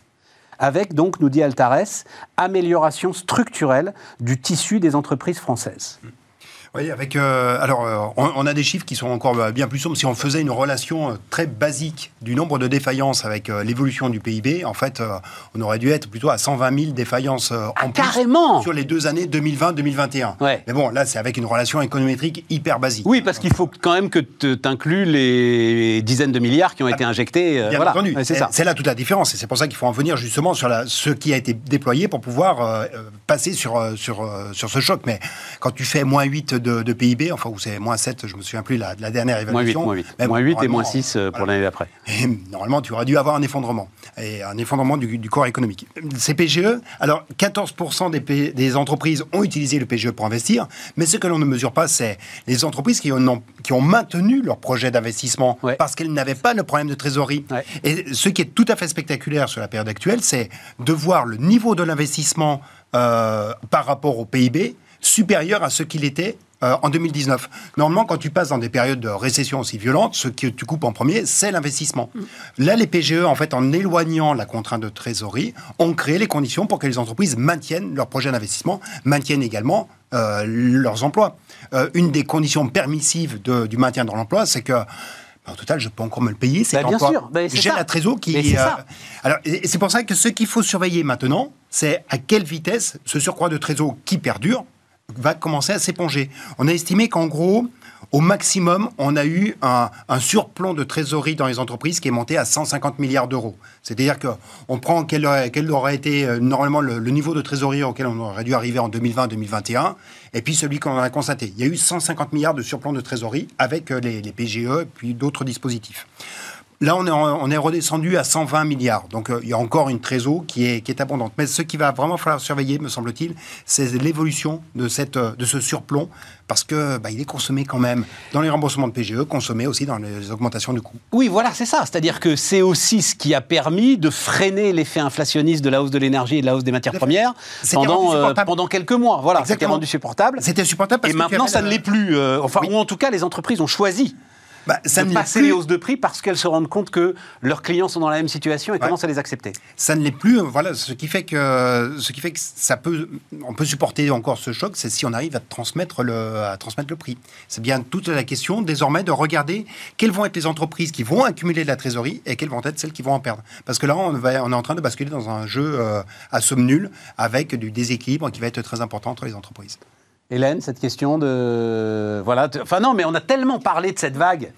Speaker 1: avec, donc, nous dit Altares, amélioration structurelle du tissu des entreprises françaises.
Speaker 2: Oui, avec. Euh, alors, euh, on, on, a des chiffres qui sont encore euh, bien plus sombres. Si on faisait une relation très basique du nombre de défaillances avec euh, l'évolution du PIB, en fait, euh, on aurait dû être plutôt à 120 000 défaillances en
Speaker 1: ah,
Speaker 2: plus
Speaker 1: carrément
Speaker 2: sur les deux années 2020-2021.
Speaker 1: Ouais.
Speaker 2: Mais bon, là, c'est avec une relation économétrique hyper basique.
Speaker 1: Oui, parce qu'il faut quand même que tu inclues les dizaines de milliards qui ont été injectés.
Speaker 2: Bien
Speaker 1: voilà.
Speaker 2: entendu.
Speaker 1: Ouais, c'est ça.
Speaker 2: C'est là toute la différence. Et c'est pour ça qu'il faut en venir justement sur la, ce qui a été déployé pour pouvoir passer sur, sur, sur ce choc. Mais quand tu fais moins 8 de, de PIB, enfin, ou c'est moins 7, je me souviens plus la, la dernière
Speaker 1: Moins 8,
Speaker 2: évaluation.
Speaker 1: moins 8.
Speaker 2: Mais
Speaker 1: Moins 8 et moins 6 euh, pour
Speaker 2: voilà.
Speaker 1: l'année d'après.
Speaker 2: Et normalement, tu aurais dû avoir un effondrement, et un effondrement du, du corps économique. Ces PGE, alors 14% des, des entreprises ont utilisé le PGE pour investir, mais ce que l'on ne mesure pas, c'est les entreprises qui ont, qui ont maintenu leur projet d'investissement
Speaker 1: Ouais.
Speaker 2: parce qu'elles n'avaient pas le problème de trésorerie.
Speaker 1: Ouais.
Speaker 2: Et ce qui est tout à fait spectaculaire sur la période actuelle, c'est de voir le niveau de l'investissement euh, par rapport au PIB supérieur à ce qu'il était euh, en 2019. Normalement, quand tu passes dans des périodes de récession aussi violentes, ce que tu coupes en premier, c'est l'investissement. Là, les PGE, en fait, en éloignant la contrainte de trésorerie, ont créé les conditions pour que les entreprises maintiennent leur projet d'investissement, maintiennent également euh, leurs emplois. Euh, une des conditions permissives de- du maintien dans l'emploi, c'est que ben, au total, je peux encore me le payer. cet
Speaker 1: Bah, bien sûr. Bah, c'est
Speaker 2: J'ai la trésor qui.
Speaker 1: Mais c'est ça.
Speaker 2: alors, c'est pour ça que ce qu'il faut surveiller maintenant, c'est à quelle vitesse ce surcroît de trésor qui perdure va commencer à s'éponger. On a estimé qu'en gros, au maximum, on a eu un, surplomb de trésorerie dans les entreprises qui est monté à 150 milliards d'euros. C'est-à-dire qu'on prend quel, aurait- été euh, normalement le, niveau de trésorerie auquel on aurait dû arriver en 2020-2021, et puis celui qu'on a constaté. Il y a eu 150 milliards de surplomb de trésorerie avec euh, les, les PGE puis d'autres dispositifs. Là, on est, en- on est redescendu à 120 milliards. Donc, euh, il y a encore une trésor qui est, qui est abondante. Mais ce qui va vraiment falloir surveiller, me semble-t-il, c'est l'évolution de, cette, euh, de ce surplomb, parce que bah, il est consommé quand même dans les remboursements de PGE, consommé aussi dans les augmentations de coûts.
Speaker 1: Oui, voilà, c'est ça. C'est-à-dire que c'est aussi ce qui a permis de freiner l'effet inflationniste de la hausse de l'énergie et de la hausse des matières premières pendant, euh, pendant quelques mois. Voilà, c'était rendu supportable.
Speaker 2: C'était supportable parce
Speaker 1: Et
Speaker 2: que
Speaker 1: maintenant, ça ne l'est plus. euh, enfin,
Speaker 2: Oui.
Speaker 1: ou en tout cas, les entreprises ont choisi
Speaker 2: Bah, ça
Speaker 1: de
Speaker 2: ne
Speaker 1: passer
Speaker 2: plus.
Speaker 1: les hausses de prix parce qu'elles se rendent compte que leurs clients sont dans la même situation et commencent à les accepter.
Speaker 2: ça ne l'est plus. Voilà, ce qui fait que ce qui fait que ça peut, on peut supporter encore ce choc, c'est si on arrive à transmettre le, à transmettre le prix. C'est bien toute la question désormais de regarder quelles vont être les entreprises qui vont accumuler de la trésorerie et quelles vont être celles qui vont en perdre. Parce que là, on, va, on est en train de basculer dans un jeu euh, à somme nulle avec du déséquilibre qui va être très important entre les entreprises.
Speaker 1: Hélène, cette question de. Voilà. Enfin, non, mais on a tellement parlé de cette vague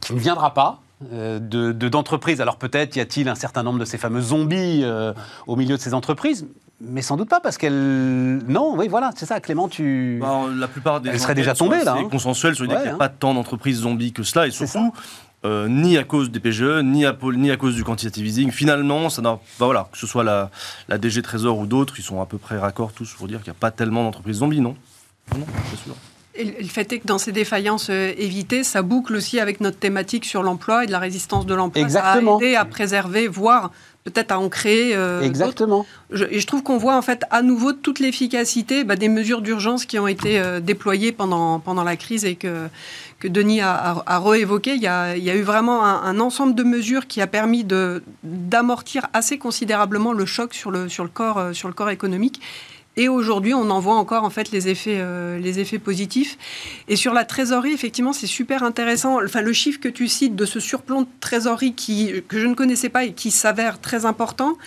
Speaker 1: qui ne viendra pas. euh, de de- d'entreprises. Alors peut-être y a-t-il un certain nombre de ces fameux zombies euh, au milieu de ces entreprises, mais sans doute pas parce qu'elles. Non, oui, voilà, c'est ça, Clément, tu.
Speaker 3: Bah, la plupart des
Speaker 1: Elle serait déjà tombée, là, hein.
Speaker 3: consensuelles sur l'idée
Speaker 1: Ouais,
Speaker 3: qu'il n'y a
Speaker 1: hein.
Speaker 3: pas tant d'entreprises zombies que cela, et surtout, euh, ni à cause des PGE, ni à, ni à cause du quantitative easing. Finalement, ça n'a, bah voilà, que ce soit la, la DG Trésor ou d'autres, ils sont à peu près raccords tous pour dire qu'il n'y a pas tellement d'entreprises zombies, non? Non, non, c'est sûr.
Speaker 4: Et le fait est que dans ces défaillances euh, évitées, ça boucle aussi avec notre thématique sur l'emploi et de la résistance de l'emploi.
Speaker 1: Exactement.
Speaker 4: Ça a aidé à préserver, voire peut-être à en créer euh.
Speaker 1: Exactement.
Speaker 4: Je, et je trouve qu'on voit en fait à nouveau toute l'efficacité bah, des mesures d'urgence qui ont été euh, déployées pendant, pendant la crise et que, que Denis a, a, a réévoqué. Il y a, il y a eu vraiment un, un ensemble de mesures qui a permis d'amortir assez considérablement le choc sur le, sur le, corps, euh, sur le corps économique. Et aujourd'hui, on en voit encore en fait les effets, euh, les effets positifs. Et sur la trésorerie, effectivement, c'est super intéressant. Enfin, le chiffre que tu cites de ce surplomb de trésorerie qui, que je ne connaissais pas et qui s'avère très important,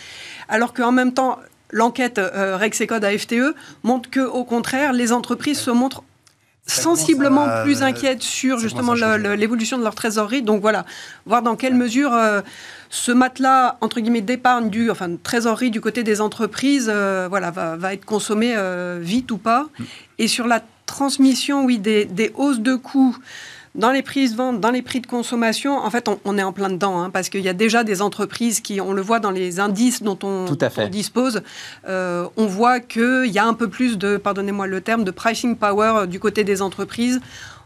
Speaker 4: alors qu'en même temps, l'enquête euh, Rexecode AFTE montre que, au contraire, les entreprises se montrent sensiblement
Speaker 2: à-
Speaker 4: plus inquiètes sur justement l'évolution de leur trésorerie. Donc voilà, voir dans quelle mesure euh, ce matelas entre guillemets d'épargne du, enfin de trésorerie du côté des entreprises, euh, voilà, va, va être consommé euh, vite ou pas.
Speaker 2: Mm.
Speaker 4: Et sur la transmission, oui, des, des hausses de coûts. Dans les prix de vente, dans les prix de consommation, en fait, on, on est en plein dedans, hein, parce qu'il y a déjà des entreprises qui, on le voit dans les indices dont on,
Speaker 1: Tout à fait.
Speaker 4: on dispose, euh, on voit qu'il y a un peu plus de, pardonnez-moi le terme, de pricing power euh, du côté des entreprises.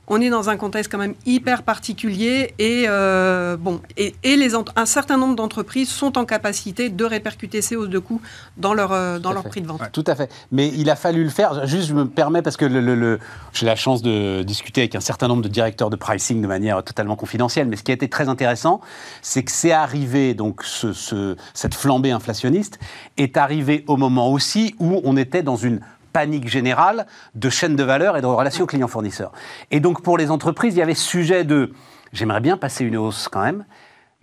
Speaker 4: On est dans un contexte quand même hyper particulier et, euh, bon, et, et les un certain nombre d'entreprises sont en capacité de répercuter ces hausses de coûts dans leur, euh, dans leur
Speaker 1: fait.
Speaker 4: prix de vente.
Speaker 1: Tout à fait. Mais il a fallu le faire. Juste, je me permets, parce que le, le- le- j'ai la chance de discuter avec un certain nombre de directeurs de pricing de manière totalement confidentielle. Mais ce qui a été très intéressant, c'est que c'est arrivé, donc ce- ce- cette flambée inflationniste est arrivée au moment aussi où on était dans une panique générale de chaîne de valeur et de relations clients-fournisseurs. Et donc pour les entreprises, il y avait sujet de j'aimerais bien passer une hausse quand même,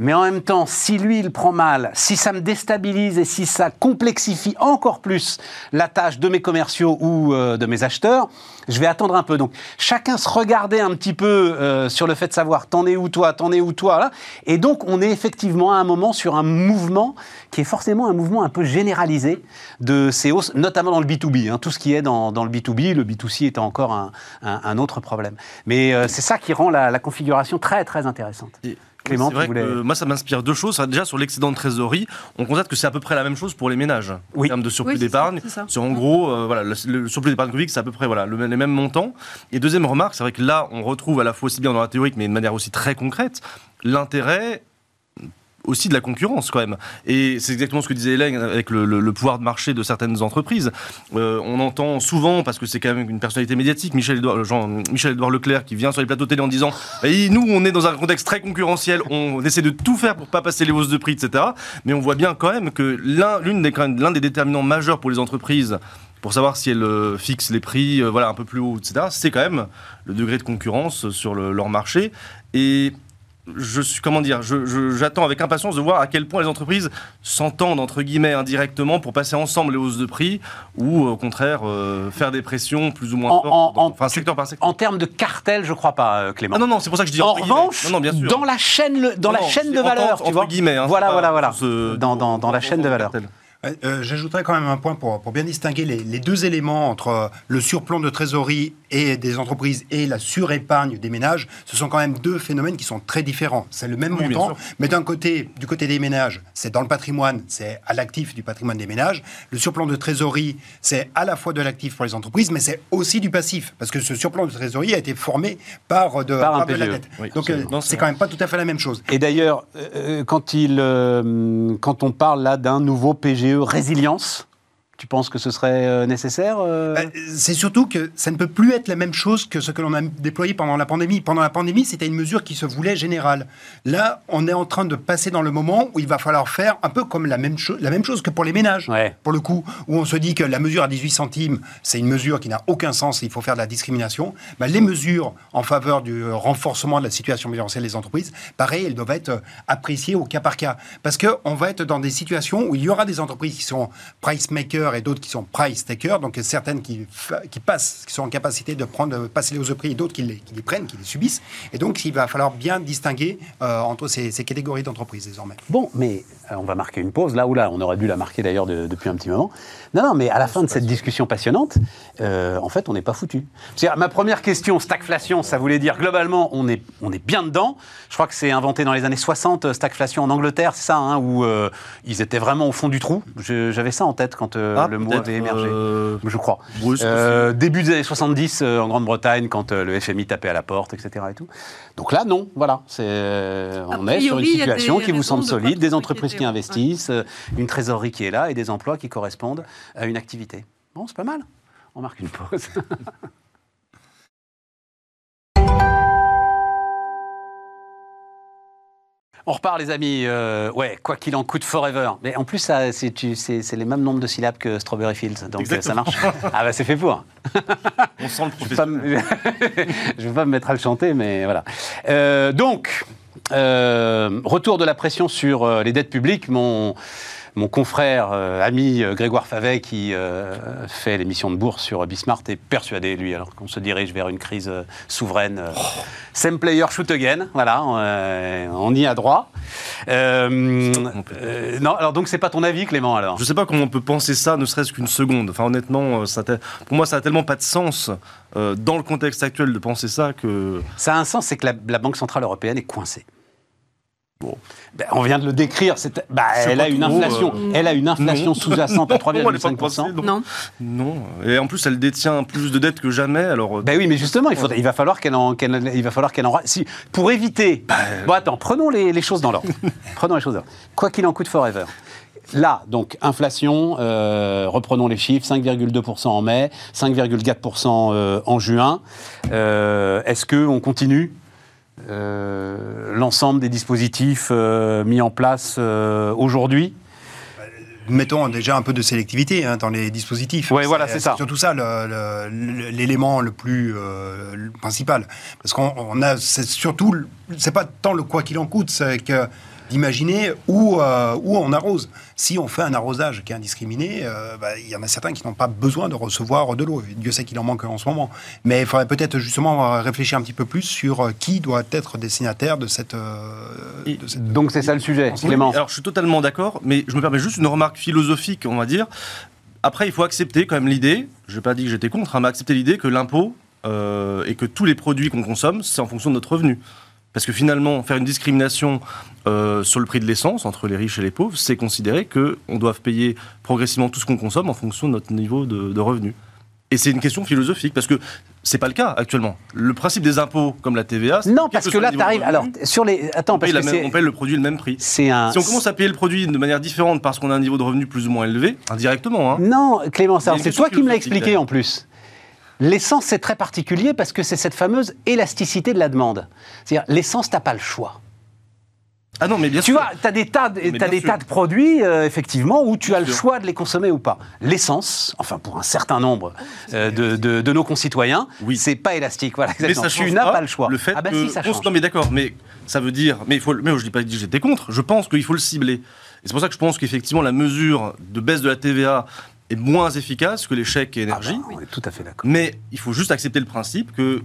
Speaker 1: mais en même temps, si lui, il prend mal, si ça me déstabilise et si ça complexifie encore plus la tâche de mes commerciaux ou euh, de mes acheteurs, je vais attendre un peu. Donc, chacun se regardait un petit peu euh, sur le fait de savoir t'en es où toi, t'en es où toi? Là. Et donc, on est effectivement à un moment sur un mouvement qui est forcément un mouvement un peu généralisé de ces hausses, notamment dans le B2B. hein. tout ce qui est dans, le B2B, le B2C étant encore un, autre problème. Mais euh, c'est ça qui rend la, configuration très, très intéressante. Clément,
Speaker 3: vrai
Speaker 1: voulais-
Speaker 3: que moi, ça m'inspire deux choses. Déjà, sur l'excédent de trésorerie, on constate que c'est à peu près la même chose pour les ménages
Speaker 1: Oui.
Speaker 3: en termes de surplus
Speaker 4: Oui, c'est
Speaker 3: d'épargne.
Speaker 4: ça, c'est ça.
Speaker 3: Sur en gros, euh, voilà, le, le surplus d'épargne publique, c'est à peu près voilà, le- les mêmes montants. Et deuxième remarque, c'est vrai que là, on retrouve à la fois aussi bien dans la théorique, mais de manière aussi très concrète, l'intérêt aussi de la concurrence quand même. Et c'est exactement ce que disait Hélène avec le, pouvoir de marché de certaines entreprises. Euh, on entend souvent, parce que c'est quand même une personnalité médiatique, Michel Édouard, Jean, Michel Leclerc qui vient sur les plateaux télé en disant Eh, nous on est dans un contexte très concurrentiel, on [LAUGHS] essaie de tout faire pour pas passer les hausses de prix, etc. Mais on voit bien quand même que l'un des, des déterminants majeurs pour les entreprises pour savoir si elles euh, fixent les prix euh, voilà, un peu plus haut, etc., c'est quand même le degré de concurrence sur le- leur marché. Et je suis, comment dire, j'attends avec impatience de voir à quel point les entreprises s'entendent, entre guillemets, indirectement pour passer ensemble les hausses de prix ou, au contraire, euh, faire des pressions plus ou moins
Speaker 1: En-
Speaker 3: fortes,
Speaker 1: en-
Speaker 3: dans-
Speaker 1: en-
Speaker 3: enfin, secteur par secteur.
Speaker 1: En termes de cartel, je crois pas, euh, Clément.
Speaker 3: Ah non, non, c'est pour ça que je dis
Speaker 1: en revanche,
Speaker 3: non, non, bien sûr.
Speaker 1: dans la chaîne, le- dans
Speaker 3: Non,
Speaker 1: la
Speaker 3: non,
Speaker 1: chaîne de valeur, tu vois.
Speaker 3: entre guillemets, hein,
Speaker 1: voilà,
Speaker 3: c'est
Speaker 1: voilà, voilà.
Speaker 3: ce-
Speaker 1: Dans, dans- dans la chaîne de valeur.
Speaker 2: Euh, J'ajouterais quand même un point pour, pour bien distinguer les, les deux éléments entre euh, le surplomb de trésorerie et des entreprises et la surépargne des ménages. Ce sont quand même deux phénomènes qui sont très différents. C'est le même
Speaker 3: Oui,
Speaker 2: montant, mais d'un côté, du côté des ménages, c'est dans le patrimoine, c'est à l'actif du patrimoine des ménages. Le surplomb de trésorerie, c'est à la fois de l'actif pour les entreprises, mais c'est aussi du passif, parce que ce surplomb de trésorerie a été formé par, euh, de,
Speaker 1: Par un
Speaker 2: par de la
Speaker 1: PGE.
Speaker 2: dette.
Speaker 3: Oui,
Speaker 2: Donc
Speaker 3: c'est-
Speaker 2: euh,
Speaker 3: c'est
Speaker 2: quand même pas tout à fait la même chose.
Speaker 1: Et d'ailleurs, euh, quand, il, euh, quand on parle là d'un nouveau PGE résilience, tu penses que ce serait euh, nécessaire euh?
Speaker 2: Bah, C'est surtout que ça ne peut plus être la même chose que ce que l'on a déployé pendant la pandémie. Pendant la pandémie, c'était une mesure qui se voulait générale. Là, on est en train de passer dans le moment où il va falloir faire un peu comme la même, chose, la même chose que pour les ménages.
Speaker 1: Ouais.
Speaker 2: Pour le coup, où on se dit que la mesure à 18 centimes, c'est une mesure qui n'a aucun sens, il faut faire de la discrimination. Bah, les mesures en faveur du renforcement de la situation financière des entreprises, pareil, elles doivent être euh, appréciées au cas par cas. Parce qu'on va être dans des situations où il y aura des entreprises qui sont price makers et d'autres qui sont price takers, donc certaines qui, qui passent, qui sont en capacité de prendre, de passer les hausses de prix et d'autres qui les, qui les prennent, qui les subissent. Et donc, il va falloir bien distinguer euh, entre ces, ces catégories d'entreprises désormais.
Speaker 1: Bon, mais euh, on va marquer une pause, là ou là. On aurait dû la marquer d'ailleurs de- depuis un petit moment. Non, non, mais à la fin de cette discussion passionnante, euh, en fait, on n'est pas foutu. Ma première question, stagflation, ça voulait dire globalement, on est, on est bien dedans. Je crois que c'est inventé dans les années 60, euh, stagflation en Angleterre, c'est ça, hein, où euh, ils étaient vraiment au fond du trou. J'avais ça en tête quand euh, Le mot avait émergé.
Speaker 3: euh,
Speaker 1: Je crois.
Speaker 3: oui,
Speaker 1: Euh, début des années 70 euh, en Grande-Bretagne, quand euh, le FMI tapait à la porte, etc. Et tout. Donc là, non, voilà. c'est, euh, on est sur une situation qui vous semble solide, des entreprises qui investissent, euh, une trésorerie qui est là et des emplois qui correspondent à une activité. Bon, c'est pas mal. On marque une pause. [LAUGHS] On repart, les amis. Euh, ouais, quoi qu'il en coûte forever. Mais en plus, ça, c'est, tu- c'est, c'est les mêmes nombres de syllabes que Strawberry Fields. Donc euh, ça marche. Ah bah c'est fait pour. [LAUGHS]
Speaker 3: On sent le professionnel. [LAUGHS]
Speaker 1: je vais pas me mettre à le chanter, mais voilà. Euh, donc, retour de la pression sur les dettes publiques. Mon, mon confrère, euh, ami euh, Grégoire Favet, qui euh, fait l'émission de bourse sur Bismart, est persuadé, lui, alors qu'on se dirige vers une crise souveraine. euh, Same player, shoot again. Voilà, on y a droit. Euh, euh, non, alors donc c'est pas ton avis, Clément, alors?
Speaker 3: Je sais pas comment on peut penser ça, ne serait-ce qu'une seconde. Enfin, honnêtement, ça pour moi, ça a tellement pas de sens euh, dans le contexte actuel de penser ça que.
Speaker 1: Ça a un sens, c'est que la, la Banque Centrale Européenne est coincée. Ben, on vient de le décrire, c'est- bah, elle, a une
Speaker 3: trop,
Speaker 1: inflation,
Speaker 3: euh,
Speaker 1: elle a une inflation
Speaker 3: non.
Speaker 1: sous-jacente à
Speaker 3: Pour [LAUGHS] moi, elle est pas
Speaker 1: 3,5%.
Speaker 3: coincée, non.
Speaker 4: Non.
Speaker 3: Non. Et en plus, elle détient plus de dettes que jamais. Alors. euh,
Speaker 1: Ben oui, mais justement, il, faudrait- il va falloir qu'elle en, qu'elle- il va falloir qu'elle en si, pour éviter. Bon, attends, prenons les, les choses dans l'ordre. [LAUGHS] prenons les choses dans l'ordre. Quoi qu'il en coûte forever. Là, donc, inflation, euh, reprenons les chiffres, 5,2% en mai, 5,4% euh, en juin. Euh, Est-ce qu'on continue l'ensemble des dispositifs euh, mis en place euh, aujourd'hui
Speaker 2: Mettons déjà un peu de sélectivité hein, dans les dispositifs.
Speaker 1: Ouais, voilà, c'est ça.
Speaker 2: surtout ça le- le- l'élément le, plus euh, le principal. Parce qu'on on a, c'est surtout, c'est pas tant le quoi qu'il en coûte, c'est que d'imaginer où, euh, où on arrose. Si on fait un arrosage qui est indiscriminé, euh, bah, il y en a certains qui n'ont pas besoin de recevoir de l'eau. Dieu sait qu'il en manque en ce moment. Mais il faudrait peut-être justement euh, réfléchir un petit peu plus sur qui doit être destinataire de cette... euh,
Speaker 3: Et
Speaker 2: de cette-
Speaker 1: Donc, c'est ça le sujet,
Speaker 3: Oui,
Speaker 1: Clément.
Speaker 3: Alors, je suis totalement d'accord, mais je me permets juste une remarque philosophique, on va dire. Après, il faut accepter quand même l'idée, je n'ai pas dit que j'étais contre, hein, mais accepter l'idée que l'impôt euh, et que tous les produits qu'on consomme, c'est en fonction de notre revenu. Parce que finalement, faire une discrimination euh, sur le prix de l'essence entre les riches et les pauvres, c'est considérer qu'on doit payer progressivement tout ce qu'on consomme en fonction de notre niveau de, de revenu. Et c'est une question philosophique, parce que c'est pas le cas actuellement. Le principe des impôts, comme la TVA, c'est
Speaker 1: Non, parce que là,
Speaker 3: niveau de
Speaker 1: tu arrives.
Speaker 3: revenu,
Speaker 1: Alors, sur les. Attends,
Speaker 3: on paye,
Speaker 1: parce
Speaker 3: la
Speaker 1: que
Speaker 3: même- on paye le produit le même prix.
Speaker 1: C'est un.
Speaker 3: Si on commence à payer le produit de manière différente parce qu'on a un niveau de revenu plus ou moins élevé, indirectement, hein,
Speaker 1: Non, Clément, c'est toi qui me l'as expliqué en plus. L'essence, c'est très particulier parce que c'est cette fameuse élasticité de la demande. C'est-à-dire, l'essence, t'as pas le choix.
Speaker 3: Ah non, mais bien
Speaker 1: Tu
Speaker 3: sûr.
Speaker 1: vois, tu as des tas de, des tas de produits, euh, effectivement, où tu
Speaker 3: Bien
Speaker 1: as le choix de les consommer ou pas. L'essence, enfin pour un certain nombre euh, de, de- de nos concitoyens,
Speaker 3: Oui.
Speaker 1: c'est pas élastique. Voilà,
Speaker 3: mais ça
Speaker 1: tu n'as pas, le choix.
Speaker 3: Le fait
Speaker 1: ah bah
Speaker 3: que
Speaker 1: si, ça change.
Speaker 3: Non, mais d'accord, mais ça veut dire. Mais il faut. Mais je dis pas que j'étais contre. Je pense qu'il faut le cibler. Et c'est pour ça que je pense qu'effectivement la mesure de baisse de la TVA est moins efficace que les chèques
Speaker 1: Ah
Speaker 3: énergie.
Speaker 1: bah, on est tout à fait d'accord.
Speaker 3: Mais il faut juste accepter le principe que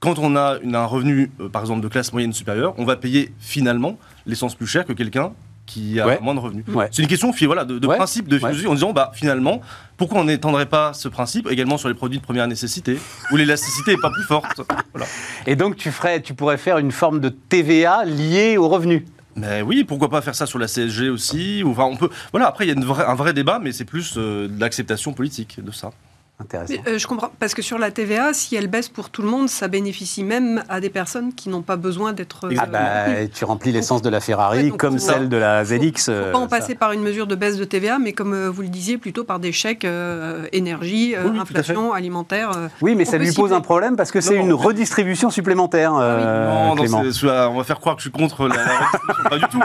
Speaker 3: quand on a une- un revenu, euh, par exemple, de classe moyenne supérieure, on va payer finalement l'essence plus cher que quelqu'un qui a
Speaker 1: Ouais.
Speaker 3: moins de revenus.
Speaker 1: Ouais.
Speaker 3: C'est une question voilà, de, de
Speaker 1: Ouais.
Speaker 3: principe, de philosophie, en disant, bah, finalement, pourquoi on n'étendrait pas ce principe également sur les produits de première nécessité, où l'élasticité n'est pas plus forte? Voilà.
Speaker 1: Et donc, tu, ferais, tu pourrais faire une forme de TVA liée au revenu.
Speaker 3: Mais oui, pourquoi pas faire ça sur la CSG aussi enfin, on peut, voilà, Après, il y a un vrai débat, mais c'est plus euh, l'acceptation politique de ça.
Speaker 1: Intéressant.
Speaker 4: Mais, euh, je comprends. Parce que sur la TVA, si elle baisse pour tout le monde, ça bénéficie même à des personnes qui n'ont pas besoin d'être. euh,
Speaker 1: Ah bah, tu remplis l'essence de la Ferrari
Speaker 4: Ouais, donc
Speaker 1: comme celle de la ZX.
Speaker 4: Il ne faut
Speaker 1: euh,
Speaker 4: pas en
Speaker 1: ça.
Speaker 4: passer par une mesure de baisse de TVA, mais comme euh, vous le disiez, plutôt par des chèques euh, énergie, euh,
Speaker 3: Oui,
Speaker 4: inflation, alimentaire. euh.
Speaker 1: Oui, mais ça lui pose un problème parce que c'est une redistribution supplémentaire, euh,
Speaker 3: non, on va faire croire que je suis contre la, la redistribution. pas du tout.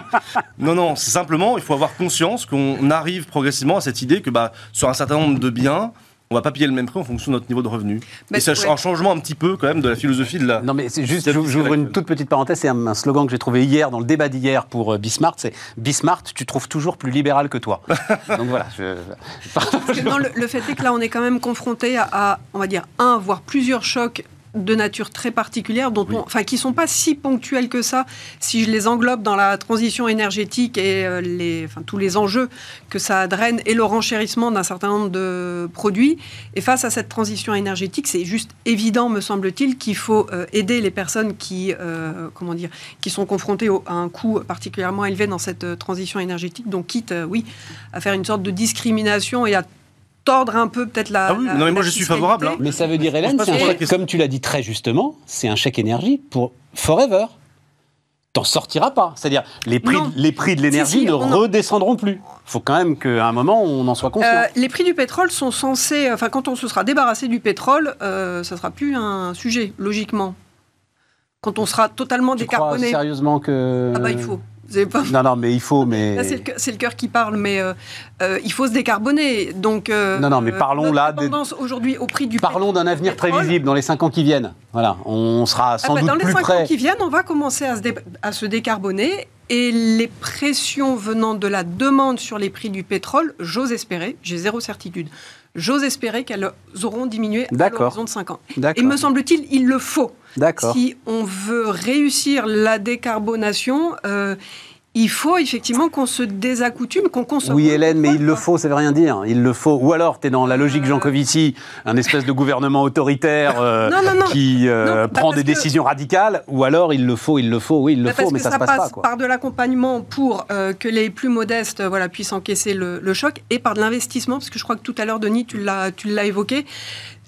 Speaker 3: Non, non, c'est simplement, il faut avoir conscience qu'on arrive progressivement à cette idée que bah, sur un certain nombre de biens, on va pas payer le même prix en fonction de notre niveau de revenu.
Speaker 4: Bah,
Speaker 3: Et c'est
Speaker 4: ouais.
Speaker 3: un changement un petit peu quand même de la philosophie de la.
Speaker 1: Non, mais c'est juste, j'ouvre une toute petite parenthèse, c'est un, un slogan que j'ai trouvé hier dans le débat d'hier pour euh, Bismart, c'est Bismart, tu trouves toujours plus libéral que toi. [LAUGHS] Donc voilà. je-
Speaker 4: Parce que non, le, le fait est que là, on est quand même confronté à, à, on va dire, un, voire plusieurs chocs de nature très particulière, dont on, enfin, qui sont pas si ponctuels que ça, si je les englobe dans la transition énergétique et euh, les, enfin, tous les enjeux que ça draine et le renchérissement d'un certain nombre de produits. Et face à cette transition énergétique, c'est juste évident, me semble-t-il, qu'il faut euh, aider les personnes qui, euh, comment dire, qui sont confrontées au- à un coût particulièrement élevé dans cette transition énergétique. Donc, quitte, oui, à faire une sorte de discrimination et à tordre un peu peut-être la.
Speaker 3: Ah oui,
Speaker 4: la-
Speaker 3: non, mais moi, je suis favorable, hein.
Speaker 1: Mais ça veut dire, Hélène, c'est un chèque, comme tu l'as dit très justement, c'est un chèque énergie pour forever. T'en sortiras pas. C'est-à-dire, les prix,
Speaker 4: Non.
Speaker 1: les prix de l'énergie
Speaker 4: Si, si,
Speaker 1: ne
Speaker 4: on en-
Speaker 1: redescendront plus. Il faut quand même qu'à un moment, on en soit conscient.
Speaker 4: Euh, les prix du pétrole sont censés, enfin quand on se sera débarrassé du pétrole, euh, ça sera plus un sujet logiquement. Quand on sera totalement
Speaker 1: tu crois
Speaker 4: décarboné,
Speaker 1: sérieusement que...
Speaker 4: ah bah il faut. Pas-
Speaker 1: Non, non, mais il faut, mais...
Speaker 4: C'est le, cœur- qui parle, mais euh, euh, il faut se décarboner. Donc, euh,
Speaker 1: Non, non, mais parlons
Speaker 4: notre
Speaker 1: là des-
Speaker 4: aujourd'hui au prix du
Speaker 1: Parlons d'un avenir prévisible dans les 5 ans qui viennent. Voilà, on sera
Speaker 4: Ah
Speaker 1: sans
Speaker 4: bah,
Speaker 1: doute
Speaker 4: dans les
Speaker 1: plus
Speaker 4: 5
Speaker 1: près.
Speaker 4: ans qui viennent, on va commencer à se, dé- à se décarboner Et les pressions venant de la demande sur les prix du pétrole, j'ose espérer, j'ai zéro certitude, j'ose espérer qu'elles auront diminué à l'horizon de 5 ans. Et me semble-t-il, il le faut. Si on veut réussir la décarbonation, euh, il faut effectivement qu'on se désaccoutume, qu'on consomme.
Speaker 1: Oui, Hélène, mais il le faut, ça veut rien dire. Il le faut. Ou alors, tu es dans la logique
Speaker 4: Euh.
Speaker 1: Jancovici, un espèce de gouvernement autoritaire euh,
Speaker 4: Non, non, non.
Speaker 1: qui euh,
Speaker 4: bah,
Speaker 1: prend des
Speaker 4: que-
Speaker 1: décisions radicales. Ou alors, il le faut, il le faut, oui, il le
Speaker 4: Bah,
Speaker 1: faut, mais ça,
Speaker 4: ça,
Speaker 1: se passe
Speaker 4: passe
Speaker 1: pas. Quoi.
Speaker 4: par de l'accompagnement pour euh, que les plus modestes voilà, puissent encaisser le, le choc et par de l'investissement, parce que je crois que tout à l'heure, Denis, tu l'as évoqué.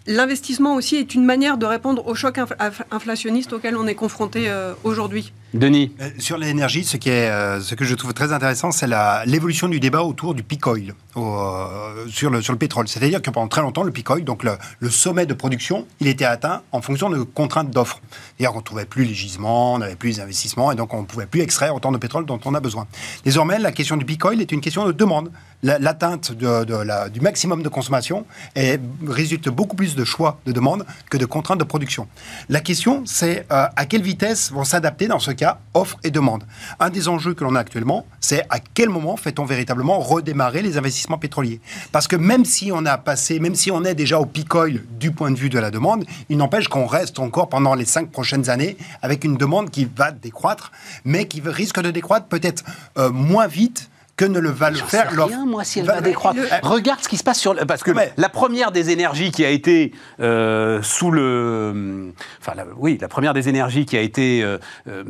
Speaker 4: L'investissement aussi est une manière de répondre au choc inf- inf- inflationniste auquel on est confronté euh, aujourd'hui.
Speaker 1: Denis,
Speaker 2: Euh, Sur l'énergie, ce, euh, ce que je trouve très intéressant, c'est l'évolution du débat autour du peak oil euh, sur, le, sur le pétrole. C'est-à-dire que pendant très longtemps, le peak oil, donc le, sommet de production, il était atteint en fonction de contraintes d'offres. C'est-à-dire qu'on ne trouvait plus les gisements, on n'avait plus les investissements, et donc on ne pouvait plus extraire autant de pétrole dont on a besoin. Désormais, la question du peak oil est une question de demande. La- L'atteinte du maximum de consommation résulte beaucoup plus de choix de demande que de contraintes de production. La question, c'est à quelle vitesse vont s'adapter dans ce offre et demande. Un des enjeux que l'on a actuellement, c'est à quel moment fait-on véritablement redémarrer les investissements pétroliers? Parce que même si on a passé, même si on est déjà au peak oil du point de vue de la demande, il n'empêche qu'on reste encore pendant les cinq prochaines années avec une demande qui va décroître, mais qui risque de décroître peut-être euh, moins vite que ne le va le faire
Speaker 1: sais rien, moi, si elle
Speaker 2: Va-
Speaker 1: va décroître.
Speaker 2: le-
Speaker 1: Regarde ce qui se passe sur... le- Parce que
Speaker 2: mais-
Speaker 1: la première des énergies qui a été euh, sous le... Enfin, la- oui, la première des énergies qui a été... euh, euh,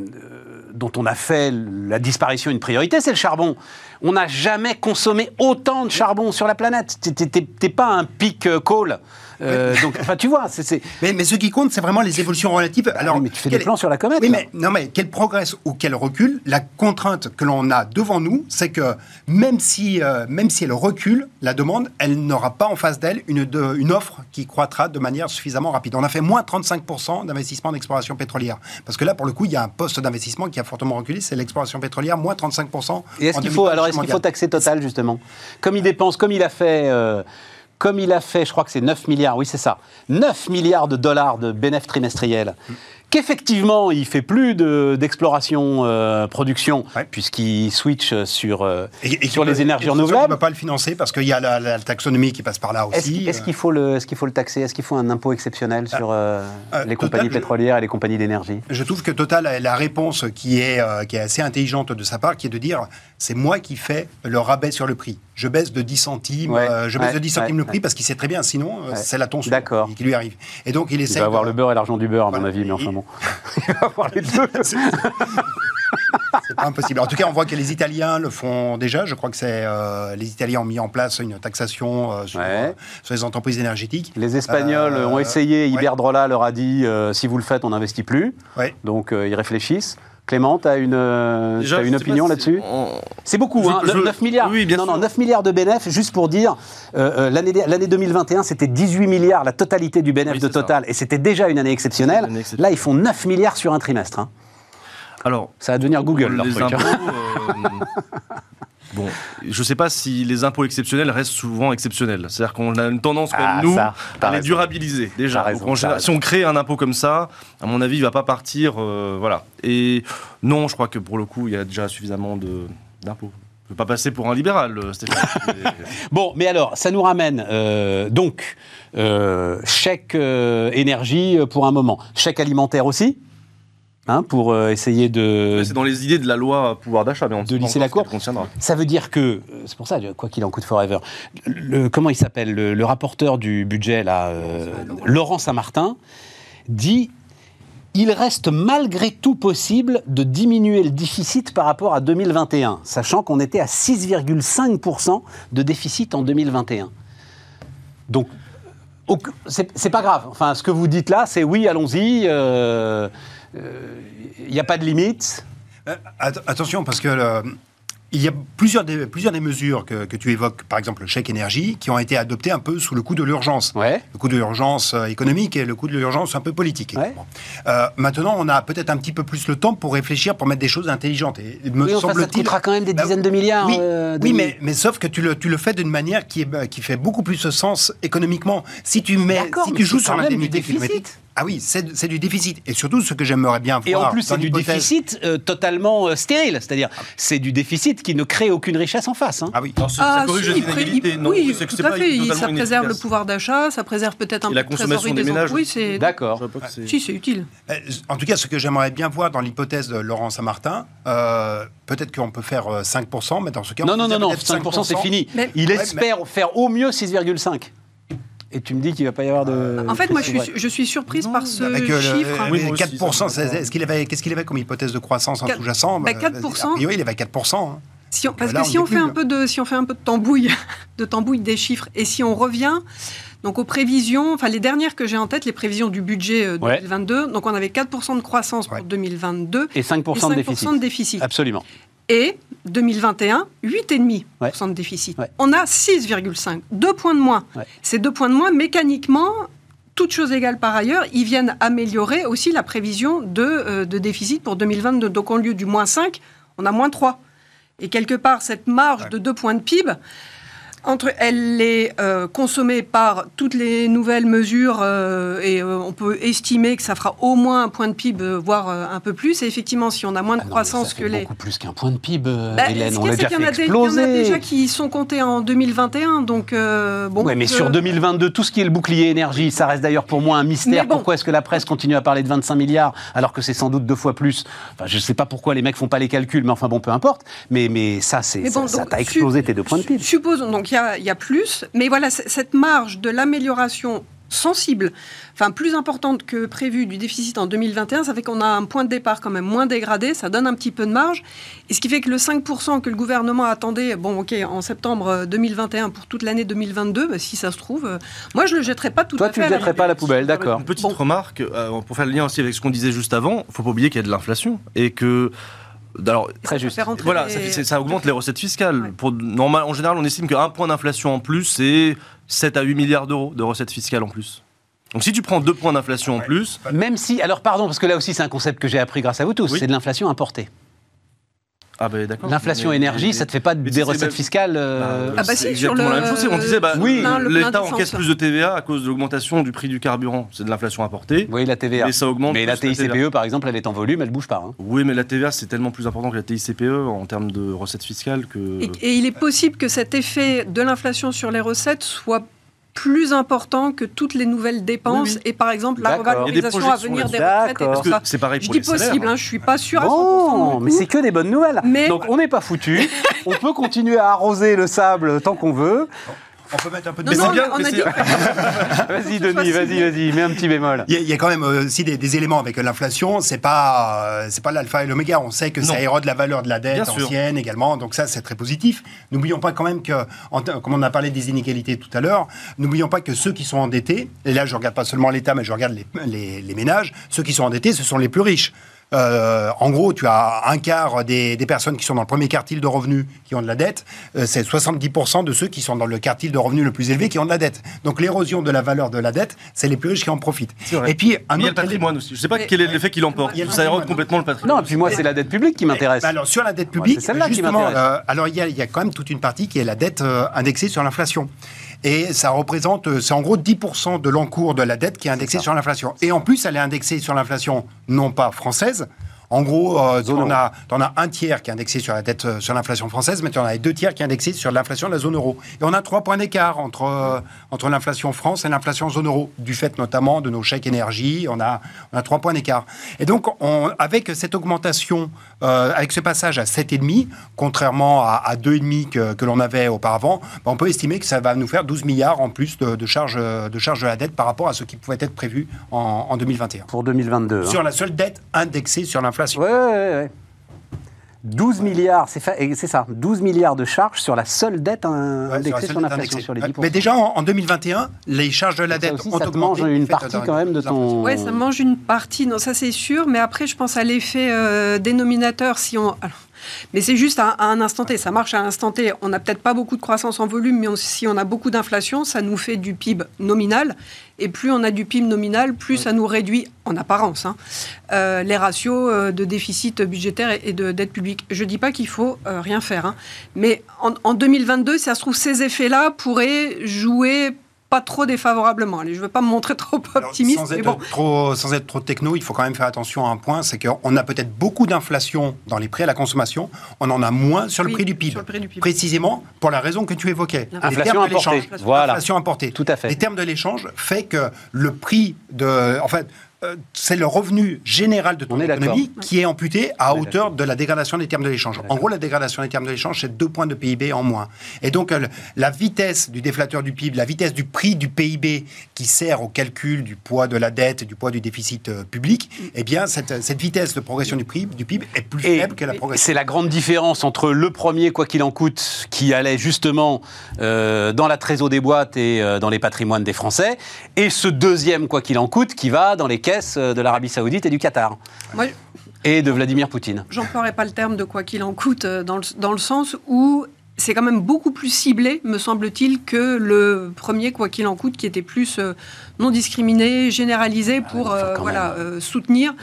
Speaker 1: dont on a fait la disparition une priorité, c'est le charbon. On n'a jamais consommé autant de charbon sur la planète. T'es- pas un pic euh, coal. Euh, [LAUGHS] donc, enfin, tu vois, c'est... [LAUGHS]
Speaker 2: Mais, mais ce qui compte, c'est vraiment les évolutions relatives. Alors,
Speaker 1: oui, mais tu fais
Speaker 2: quel-
Speaker 1: des plans sur la comète.
Speaker 2: Oui, mais, non, mais quel progresse ou quel recul La contrainte que l'on a devant nous, c'est que même si, euh, même si elle recule, la demande, elle n'aura pas en face d'elle une, de- une offre qui croîtra de manière suffisamment rapide. On a fait moins 35% d'investissement d'exploration pétrolière. Parce que là, pour le coup, il y a un poste d'investissement qui a fortement reculé, c'est l'exploration pétrolière, moins 35%.
Speaker 1: Et est-ce
Speaker 2: en
Speaker 1: qu'il faut,
Speaker 2: 2020
Speaker 1: alors est-ce qu'il faut taxer Total justement. Comme il dépense, comme il a fait, euh, comme il a fait, je crois que c'est 9 milliards, oui c'est ça, 9 milliards de dollars de bénéfices trimestriels. Qu'effectivement, il fait plus de- d'exploration, euh, production,
Speaker 2: Ouais.
Speaker 1: puisqu'il switch sur, euh,
Speaker 2: Et- et
Speaker 1: sur les
Speaker 2: peut-
Speaker 1: énergies
Speaker 2: et qui ne
Speaker 1: renouvelables.
Speaker 2: peut pas le financer parce qu'il y a la, la taxonomie qui passe par là aussi.
Speaker 1: est-ce qu'il faut, le- est-ce qu'il faut le taxer? Est-ce qu'il faut un impôt exceptionnel sur euh,
Speaker 2: euh,
Speaker 1: les
Speaker 2: Total,
Speaker 1: compagnies
Speaker 2: je-
Speaker 1: pétrolières et les compagnies d'énergie?
Speaker 2: Je trouve que Total a la réponse qui est, euh, qui est assez intelligente de sa part, qui est de dire c'est moi qui fais le rabais sur le prix. Je baisse de 10 centimes,
Speaker 1: Ouais,
Speaker 2: euh, je baisse
Speaker 1: ouais,
Speaker 2: de 10 centimes le prix parce qu'il sait très bien, sinon euh, c'est la
Speaker 1: D'accord.
Speaker 2: qui, lui arrive. Et donc il
Speaker 1: Il
Speaker 2: essaie.
Speaker 1: va avoir
Speaker 2: de-
Speaker 1: le beurre et l'argent du beurre, à mon avis, mais enfin
Speaker 2: Il- [LAUGHS]
Speaker 1: bon. Il va avoir les deux. [LAUGHS]
Speaker 2: C'est pas impossible. En tout cas, on voit que les Italiens le font déjà. Je crois que c'est euh, les Italiens ont mis en place une taxation euh, sur,
Speaker 1: Ouais.
Speaker 2: euh, sur les entreprises énergétiques.
Speaker 1: Les Espagnols
Speaker 2: Euh,
Speaker 1: ont essayé,
Speaker 2: ouais.
Speaker 1: Iberdrola leur a dit si vous le faites, on n'investit plus.
Speaker 2: Ouais.
Speaker 1: Donc ils réfléchissent. Clément, tu as une, euh,
Speaker 3: Déjà,
Speaker 1: une opinion là-dessus C'est beaucoup,
Speaker 3: Je-
Speaker 1: hein,
Speaker 3: je-
Speaker 1: 9 milliards.
Speaker 3: oui, bien
Speaker 1: non,
Speaker 3: sûr.
Speaker 1: non, 9 milliards de bénéfices, juste pour dire, euh, euh, l'année l'année 2021, c'était 18 milliards, la totalité du bénéfice
Speaker 3: Oui,
Speaker 1: de
Speaker 3: ça.
Speaker 1: Total, et c'était déjà une année exceptionnelle.
Speaker 3: Une année exceptionnelle.
Speaker 1: Là, ils font 9 milliards sur un trimestre. hein.
Speaker 3: Alors,
Speaker 1: Ça va devenir Google, leur
Speaker 3: les
Speaker 1: truc. hein.
Speaker 3: impôts, euh, bon, je ne sais pas si les impôts exceptionnels restent souvent exceptionnels. C'est-à-dire qu'on a une tendance, comme
Speaker 1: Ah,
Speaker 3: nous,
Speaker 1: ça,
Speaker 3: à les durabiliser déjà.
Speaker 1: Raison,
Speaker 3: Donc, général, si on crée un impôt comme ça, à mon avis, il ne va pas partir. euh, voilà. Et non, je crois que pour le coup, il y a déjà suffisamment d'impôts. Je ne veux pas passer pour un libéral, euh, Stéphane. [LAUGHS]
Speaker 1: Bon, mais alors, ça nous ramène euh, donc euh, chèque euh, énergie pour un moment, chèque alimentaire aussi, hein, pour euh, essayer de,
Speaker 3: C'est dans les idées de la loi pouvoir d'achat, mais on
Speaker 1: De lisser la
Speaker 3: ce
Speaker 1: cour.
Speaker 3: qu'elle contiendra.
Speaker 1: Ça veut dire que, euh, c'est pour ça, quoi qu'il en coûte forever, le, comment il s'appelle le, le rapporteur du budget, là, euh, Laurent Saint-Martin, dit il reste malgré tout possible de diminuer le déficit par rapport à 2021, sachant qu'on était à 6,5% de déficit en 2021. Donc, c'est pas grave. Enfin, ce que vous dites là, c'est oui, allons-y. euh, Il n'y a pas de limite?
Speaker 2: Euh, att- attention, parce que le- il y a plusieurs des, plusieurs des mesures que, que tu évoques, par exemple le chèque énergie, qui ont été adoptées un peu sous le coup de l'urgence.
Speaker 1: Ouais.
Speaker 2: Le coup de l'urgence euh, économique et le coup de l'urgence un peu politique.
Speaker 1: Ouais.
Speaker 2: Euh, maintenant, on a peut-être un petit peu plus le temps pour réfléchir, pour mettre des choses intelligentes. Et me
Speaker 1: Oui, enfin, ça te coûtera quand même des
Speaker 2: Bah,
Speaker 1: dizaines de milliards.
Speaker 2: Oui,
Speaker 1: euh,
Speaker 2: oui mais, mais sauf que tu le, tu le fais d'une manière qui, est, qui fait beaucoup plus de sens économiquement. Si tu, mets, si tu joues sur l'indemnité
Speaker 1: déficit.
Speaker 2: kilométrique. Ah oui, c'est c'est du déficit. Et surtout, ce que j'aimerais bien voir.
Speaker 1: Et en plus, c'est du déficit euh, totalement euh, stérile. C'est-à-dire, c'est du déficit qui ne crée aucune richesse en face. hein.
Speaker 2: Ah oui.
Speaker 3: Non, c'est-
Speaker 4: Ah,
Speaker 3: ça corrige
Speaker 4: si, il
Speaker 3: Non,
Speaker 4: oui, tout à
Speaker 3: pas
Speaker 4: fait. il- Ça préserve le pouvoir d'achat, ça préserve peut-être un peu
Speaker 3: la consommation
Speaker 4: trésorerie
Speaker 3: des
Speaker 4: des
Speaker 3: ménages.
Speaker 4: Oui, c'est.
Speaker 1: D'accord.
Speaker 3: C'est-
Speaker 4: Si, c'est utile.
Speaker 2: Euh, En tout cas, ce que j'aimerais bien voir dans l'hypothèse de Laurent Saint-Martin, euh, peut-être qu'on peut faire euh, 5%, mais dans ce cas,
Speaker 1: Non,
Speaker 2: on
Speaker 1: non,
Speaker 2: peut
Speaker 1: non, non,
Speaker 2: peut-être
Speaker 1: 5% c'est fini.
Speaker 4: Mais-
Speaker 1: Il
Speaker 2: Ouais,
Speaker 1: espère faire au mieux 6,5. Et tu me dis qu'il ne va pas y avoir de.
Speaker 4: En fait, moi, je suis, je suis surprise
Speaker 3: Non,
Speaker 4: par ce
Speaker 2: Avec euh, le-
Speaker 4: chiffre.
Speaker 2: euh,
Speaker 3: Oui,
Speaker 2: les
Speaker 3: moi aussi,
Speaker 2: 4%,
Speaker 3: ça me
Speaker 2: c'est- est-ce qu'il avait, qu'est-ce qu'il avait comme hypothèse de croissance en sous-jacent
Speaker 4: bah,
Speaker 2: Euh,
Speaker 4: 4%.
Speaker 2: A priori, il avait 4%. hein.
Speaker 4: Si on- parce
Speaker 2: Là,
Speaker 4: que si on, fait
Speaker 2: plus,
Speaker 4: un
Speaker 2: là.
Speaker 4: peu de, si on fait un peu de tambouille, [LAUGHS] de tambouille des chiffres, et si on revient donc aux prévisions, enfin les dernières que j'ai en tête, les prévisions du budget euh,
Speaker 1: Ouais.
Speaker 4: 2022, donc on avait 4% de croissance pour
Speaker 2: Ouais.
Speaker 4: 2022
Speaker 1: Et 5%,
Speaker 4: et 5%
Speaker 1: de déficit.
Speaker 4: de déficit.
Speaker 1: Absolument.
Speaker 4: Et 2021, 8,5%
Speaker 1: Ouais.
Speaker 4: de déficit.
Speaker 1: Ouais.
Speaker 4: On a 6,5, deux points de moins.
Speaker 1: Ouais.
Speaker 4: Ces deux points de moins, mécaniquement, toutes choses égales par ailleurs, ils viennent améliorer aussi la prévision de, euh, de déficit pour 2022. Donc, au lieu du moins 5, on a moins 3. Et quelque part, cette marge de 2 points de PIB, entre, elle est euh, consommée par toutes les nouvelles mesures euh, et euh, on peut estimer que ça fera au moins un point de PIB, voire un peu plus. Et effectivement, si on a moins de
Speaker 1: Ah non,
Speaker 4: croissance
Speaker 1: ça
Speaker 4: que les...
Speaker 1: beaucoup plus qu'un point de PIB,
Speaker 4: Bah,
Speaker 1: Hélène. On l'a déjà fait
Speaker 4: des- Il y en a
Speaker 1: exploser.
Speaker 4: déjà qui sont comptés en 2021, donc bon.
Speaker 1: ouais, mais sur 2022, tout ce qui est le bouclier énergie, ça reste d'ailleurs pour moi un mystère.
Speaker 4: Bon.
Speaker 1: Pourquoi est-ce que la presse continue à parler de 25 milliards alors que c'est sans doute deux fois plus? Enfin, je ne sais pas pourquoi les mecs font pas les calculs, mais enfin bon, peu importe. Mais, mais ça, c'est
Speaker 4: bon,
Speaker 1: ça, t'a explosé tes deux points de PIB.
Speaker 4: Supposons, donc il y a, il y a plus, mais voilà, cette marge de l'amélioration sensible, enfin plus importante que prévu du déficit en 2021, ça fait qu'on a un point de départ quand même moins dégradé, ça donne un petit peu de marge, et ce qui fait que le 5% que le gouvernement attendait, bon ok, en septembre euh, 2021 pour toute l'année 2022, bah, si ça se trouve, euh, moi je le jetterai pas tout
Speaker 1: Toi,
Speaker 4: à
Speaker 1: tu
Speaker 4: fait.
Speaker 1: le
Speaker 4: à la
Speaker 1: jetterais pas à la poubelle, d'accord.
Speaker 3: Une petite
Speaker 4: Bon.
Speaker 3: remarque, euh, pour faire le lien aussi avec ce qu'on disait juste avant, faut pas oublier qu'il y a de l'inflation et que. Alors,
Speaker 1: Très juste.
Speaker 3: Voilà,
Speaker 4: les-
Speaker 3: ça, augmente les recettes fiscales.
Speaker 4: Ouais.
Speaker 3: Pour, normal, en général, on estime qu'un point d'inflation en plus, c'est 7 à 8 milliards d'euros de recettes fiscales en plus. Donc si tu prends deux points d'inflation en plus,
Speaker 1: Même si, alors pardon, parce que là aussi c'est un concept que j'ai appris grâce à vous tous,
Speaker 3: Oui.
Speaker 1: c'est de l'inflation importée.
Speaker 3: Ah ben d'accord.
Speaker 1: L'inflation
Speaker 3: Mais-
Speaker 1: énergie,
Speaker 3: mais-
Speaker 1: ça te fait pas des
Speaker 3: c'est
Speaker 1: recettes
Speaker 3: même-
Speaker 1: fiscales euh,
Speaker 4: Ah bah
Speaker 3: c'est
Speaker 4: sur
Speaker 3: exactement
Speaker 4: le-
Speaker 3: la même chose. On disait, bah,
Speaker 1: Oui.
Speaker 3: l'État encaisse plus de TVA à cause de l'augmentation du prix du carburant. C'est de l'inflation importée.
Speaker 1: Oui, la TVA.
Speaker 3: Mais ça augmente.
Speaker 1: Mais la TICPE,
Speaker 3: TVA.
Speaker 1: par exemple, elle est en volume, elle bouge pas. hein.
Speaker 3: Oui, mais la TVA, c'est tellement plus important que la TICPE E en termes de recettes fiscales que.
Speaker 4: Et, et il est possible que cet effet de l'inflation sur les recettes soit plus important que toutes les nouvelles dépenses
Speaker 3: Oui, oui.
Speaker 4: et par exemple la revalorisation à venir des retraites
Speaker 3: c'est pareil
Speaker 4: Je
Speaker 3: pour
Speaker 4: dis
Speaker 3: les salaires.
Speaker 4: possible, hein, je suis pas sûre à 100% de
Speaker 1: Bon,
Speaker 4: mon
Speaker 1: mais c'est que des bonnes nouvelles.
Speaker 4: Mais-
Speaker 1: Donc on n'est pas foutu. [LAUGHS] on peut continuer à arroser le sable tant qu'on veut.
Speaker 2: On peut mettre un peu de
Speaker 4: dit que- [LAUGHS]
Speaker 1: Vas-y, Denis, vas-y, vas-y, mets un petit bémol.
Speaker 2: Il y, a, il y a quand même euh, aussi des, des éléments avec l'inflation. C'est pas, euh, c'est pas l'alpha et l'oméga. On sait que ça érode la valeur de la dette
Speaker 3: Bien sûr.
Speaker 2: ancienne également. Donc ça, c'est très positif. N'oublions pas quand même que, en comme on a parlé des inégalités tout à l'heure, n'oublions pas que ceux qui sont endettés, et là je regarde pas seulement l'État, mais je regarde les, les- les ménages, ceux qui sont endettés, ce sont les plus riches. Euh, en gros, tu as un quart des, des personnes qui sont dans le premier quartile de revenus qui ont de la dette. Euh, c'est 70% de ceux qui sont dans le quartile de revenus le plus élevé qui ont de la dette. Donc l'érosion de la valeur de la dette, c'est les plus riches qui en profitent. Et puis un
Speaker 3: Mais il y a le
Speaker 2: autre
Speaker 3: patrimoine aussi. Je sais pas
Speaker 4: Mais-
Speaker 3: quel est l'effet qu'il emporte.
Speaker 2: Il y a le
Speaker 3: Ça érode complètement le patrimoine.
Speaker 1: Non, et puis moi, c'est la dette publique qui m'intéresse.
Speaker 2: Bah alors sur la dette publique,
Speaker 1: c'est celle-là qui
Speaker 2: justement,
Speaker 1: m'intéresse.
Speaker 2: euh, alors il y, a, il y a quand même toute une partie qui est la dette euh, indexée sur l'inflation. Et ça représente, euh, c'est en gros 10% de l'encours de la dette qui est indexée sur l'inflation. Et en plus, elle est indexée sur l'inflation non pas française. En gros, euh, tu en as, as un tiers qui est indexé sur la dette euh, sur l'inflation française, mais tu en as deux tiers qui est indexé sur l'inflation de la zone euro. Et on a trois points d'écart entre, euh, entre l'inflation France et l'inflation zone euro, du fait notamment de nos chèques énergie. On a, on a trois points d'écart. Et donc, on, avec cette augmentation, euh, avec ce passage à 7,5, contrairement à, à 2,5 que, que l'on avait auparavant, ben, on peut estimer que ça va nous faire 12 milliards en plus de, de charges de, charges de la dette par rapport à ce qui pouvait être prévu en, en 2021.
Speaker 1: Pour 2022. hein.
Speaker 2: Sur la seule dette indexée sur l'inflation.
Speaker 1: Ouais, ouais, ouais, ouais. 12 milliards, c'est fa- et c'est ça, 12 milliards de charges sur la seule dette
Speaker 2: Ouais,
Speaker 1: indexée
Speaker 2: sur
Speaker 1: l'inflation, sur les
Speaker 2: indexée.
Speaker 1: 10%.
Speaker 2: Mais déjà en, en 2021, les charges de la
Speaker 1: Ça
Speaker 2: dette
Speaker 1: aussi,
Speaker 2: ont
Speaker 1: ça
Speaker 2: augmenté.
Speaker 1: mange
Speaker 2: du
Speaker 1: une partie quand même de ton...
Speaker 4: Ouais, ça mange une partie, non, ça c'est sûr, mais après je pense à l'effet euh, dénominateur si on. alors, mais c'est juste à, à un instant T, ça marche à un instant T. On n'a peut-être pas beaucoup de croissance en volume, mais on- si on a beaucoup d'inflation, ça nous fait du PIB nominal. Et plus on a du PIB nominal, plus ça nous réduit, en apparence, hein, euh, les ratios euh, de déficit budgétaire et, et de dette publique. Je ne dis pas qu'il faut euh, rien faire, hein, mais en, en 2022, si ça se trouve, ces effets-là pourraient jouer pas trop défavorablement. Allez, je ne veux pas me montrer trop
Speaker 2: Alors,
Speaker 4: optimiste,
Speaker 2: sans,
Speaker 4: mais
Speaker 2: être
Speaker 4: bon.
Speaker 2: trop, sans être trop techno, il faut quand même faire attention à un point, c'est qu'on a peut-être beaucoup d'inflation dans les prix à la consommation, on en a moins sur le prix du PIB.
Speaker 4: sur le prix du PIB.
Speaker 2: Précisément pour la raison que tu évoquais.
Speaker 4: Inflation
Speaker 2: Les termes de
Speaker 1: importée.
Speaker 2: l'échange.
Speaker 1: Voilà.
Speaker 2: Inflation importée.
Speaker 1: Tout à fait.
Speaker 2: Les termes de l'échange fait que le prix de... En fait, euh, c'est le revenu général de ton économie qui est amputé à hauteur de la dégradation des termes de l'échange. En gros, la dégradation des termes de l'échange, c'est deux points de PIB en moins. Et donc, euh, la vitesse du déflateur du PIB, la vitesse du prix du PIB qui sert au calcul du poids de la dette, du poids du déficit euh, public, eh bien, cette, cette vitesse de progression du PIB, du PIB est plus
Speaker 1: Et
Speaker 2: faible que la progression.
Speaker 1: c'est la grande différence entre le premier, quoi qu'il en coûte, qui allait justement euh, dans la trésor des boîtes et euh, dans les patrimoines des Français, et ce deuxième, quoi qu'il en coûte, qui va dans les caisses euh, de l'Arabie Saoudite et du Qatar.
Speaker 4: Moi,
Speaker 1: Et de Vladimir Poutine.
Speaker 4: j'emploierai pas le terme de quoi qu'il en coûte, euh, dans le, dans le sens où c'est quand même beaucoup plus ciblé, me semble-t-il, que le premier quoi qu'il en coûte, qui était plus euh, non discriminé, généralisé pour
Speaker 1: enfin,
Speaker 4: euh,
Speaker 1: quand
Speaker 4: voilà, euh, soutenir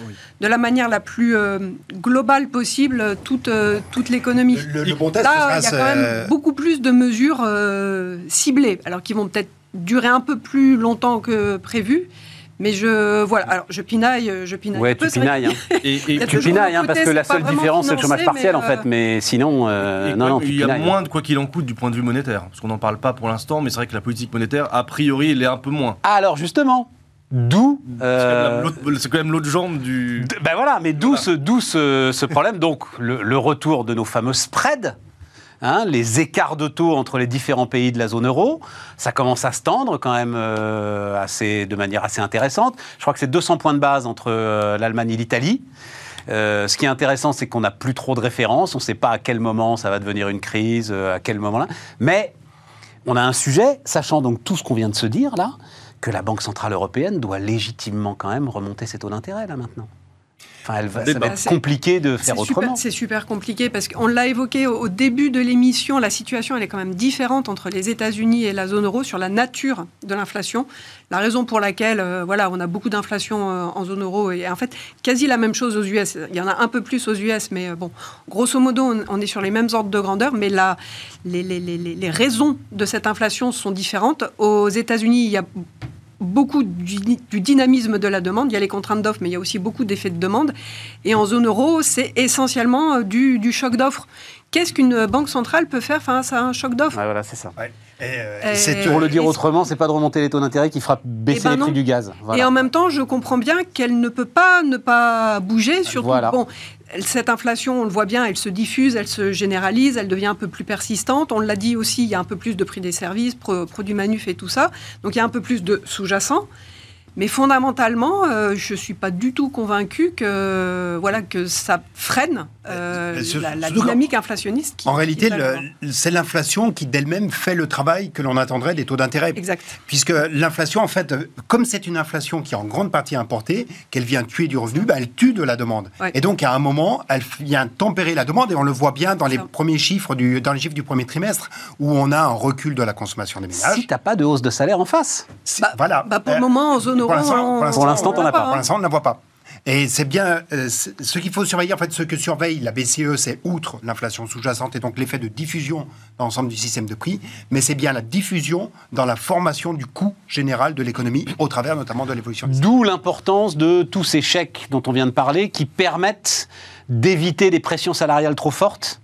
Speaker 4: de la manière la plus euh, globale possible toute, euh, toute l'économie.
Speaker 2: Le, le bon test,
Speaker 4: Là, il y a quand même beaucoup plus de mesures euh, ciblées, alors qui vont peut-être durer un peu plus longtemps que prévu. Mais je voilà, alors je pinaille, je pinaille.
Speaker 1: Ouais,
Speaker 4: un peu,
Speaker 1: tu pinailles. hein. [LAUGHS]
Speaker 3: Et, et-
Speaker 1: Tu pinailles, hein, parce que la seule différence, c'est le chômage partiel, en fait.
Speaker 4: euh,
Speaker 1: Mais sinon, euh,
Speaker 3: Et
Speaker 1: non, non,
Speaker 3: il y a
Speaker 1: pinailles.
Speaker 3: moins de quoi qu'il en coûte du point de vue monétaire, parce qu'on n'en parle pas pour l'instant, mais c'est vrai que la politique monétaire, a priori, elle est un peu moins.
Speaker 1: Alors, justement, d'où...
Speaker 3: C'est quand
Speaker 1: euh,
Speaker 3: même l'autre- C'est quand même l'autre jambe du.
Speaker 1: Ben voilà, mais d'où
Speaker 3: Voilà.
Speaker 1: ce, d'où ce, ce problème? Donc, le, le retour de nos fameux spreads, hein, les écarts de taux entre les différents pays de la zone euro, ça commence à se tendre quand même euh, assez, de manière assez intéressante. Je crois que c'est 200 points de base entre euh, l'Allemagne et l'Italie. Euh, ce qui est intéressant, c'est qu'on n'a plus trop de références. On ne sait pas à quel moment ça va devenir une crise, à quel moment là. Mais on a un sujet, sachant donc tout ce qu'on vient de se dire là, que la Banque Centrale Européenne doit légitimement quand même remonter ses taux d'intérêt là maintenant. Enfin, elle va, ça va être
Speaker 4: c'est-
Speaker 1: compliqué de faire autrement.
Speaker 4: c'est super compliqué parce qu'on l'a évoqué au, au début de l'émission, la situation elle est quand même différente entre les États-Unis et la zone euro sur la nature de l'inflation. La raison pour laquelle euh, voilà, on a beaucoup d'inflation euh, en zone euro et en fait quasi la même chose aux US. Il y en a un peu plus aux US, mais euh, bon, grosso modo, on, on est sur les mêmes ordres de grandeur, mais la, les, les- les- les- les raisons de cette inflation sont différentes. Aux États-Unis, il y a beaucoup du, du dynamisme de la demande. Il y a les contraintes d'offres, mais il y a aussi beaucoup d'effets de demande. Et en zone euro, c'est essentiellement euh, du, du choc d'offres. Qu'est-ce qu'une banque centrale peut faire face à un choc d'offres?
Speaker 1: Voilà, c'est ça.
Speaker 2: ouais. Et, euh,
Speaker 4: Euh,
Speaker 2: c'est,
Speaker 1: Pour le dire
Speaker 4: et-
Speaker 1: autrement, c'est pas de remonter les taux d'intérêt qui fera baisser
Speaker 4: Eh ben
Speaker 1: les prix du gaz. Voilà.
Speaker 4: Et en même temps, je comprends bien qu'elle ne peut pas ne pas bouger. Surtout,
Speaker 1: Voilà.
Speaker 4: bon, cette inflation, on le voit bien, elle se diffuse, elle se généralise, elle devient un peu plus persistante. On l'a dit aussi, il y a un peu plus de prix des services, pro- produits manuf et tout ça. Donc il y a un peu plus de sous-jacent. Mais fondamentalement, euh, je ne suis pas du tout convaincue que, voilà, que ça freine euh, la, dynamique inflationniste. Qui,
Speaker 2: en réalité, c'est l'inflation qui d'elle-même fait le travail que l'on attendrait des taux d'intérêt.
Speaker 4: Exact.
Speaker 2: Puisque l'inflation, en fait, comme c'est une inflation qui est en grande partie importée, qu'elle vient tuer du revenu, bah, elle tue de la demande.
Speaker 4: Ouais.
Speaker 2: Et donc, à un moment, elle vient tempérer la demande, et on le voit bien dans les premiers chiffres du, dans les chiffres du premier trimestre, où on a un recul de la consommation des ménages.
Speaker 1: Si t'as pas de hausse de salaire en face.
Speaker 2: C'est-
Speaker 4: Bah,
Speaker 2: voilà.
Speaker 4: bah, pour le
Speaker 2: Euh,
Speaker 4: moment, en zone
Speaker 2: pour l'instant-
Speaker 4: on-
Speaker 1: Pour l'instant,
Speaker 4: on
Speaker 1: t'en
Speaker 4: l'a
Speaker 1: as pas.
Speaker 2: Pour l'instant, on ne la voit pas. Et c'est bien euh, ce qu'il faut surveiller. En fait, ce que surveille la BCE, c'est outre l'inflation sous-jacente et donc l'effet de diffusion dans l'ensemble du système de prix, mais c'est bien la diffusion dans la formation du coût général de l'économie au travers notamment de l'évolution.
Speaker 1: D'où l'importance de tous ces chèques dont on vient de parler qui permettent d'éviter des pressions salariales trop fortes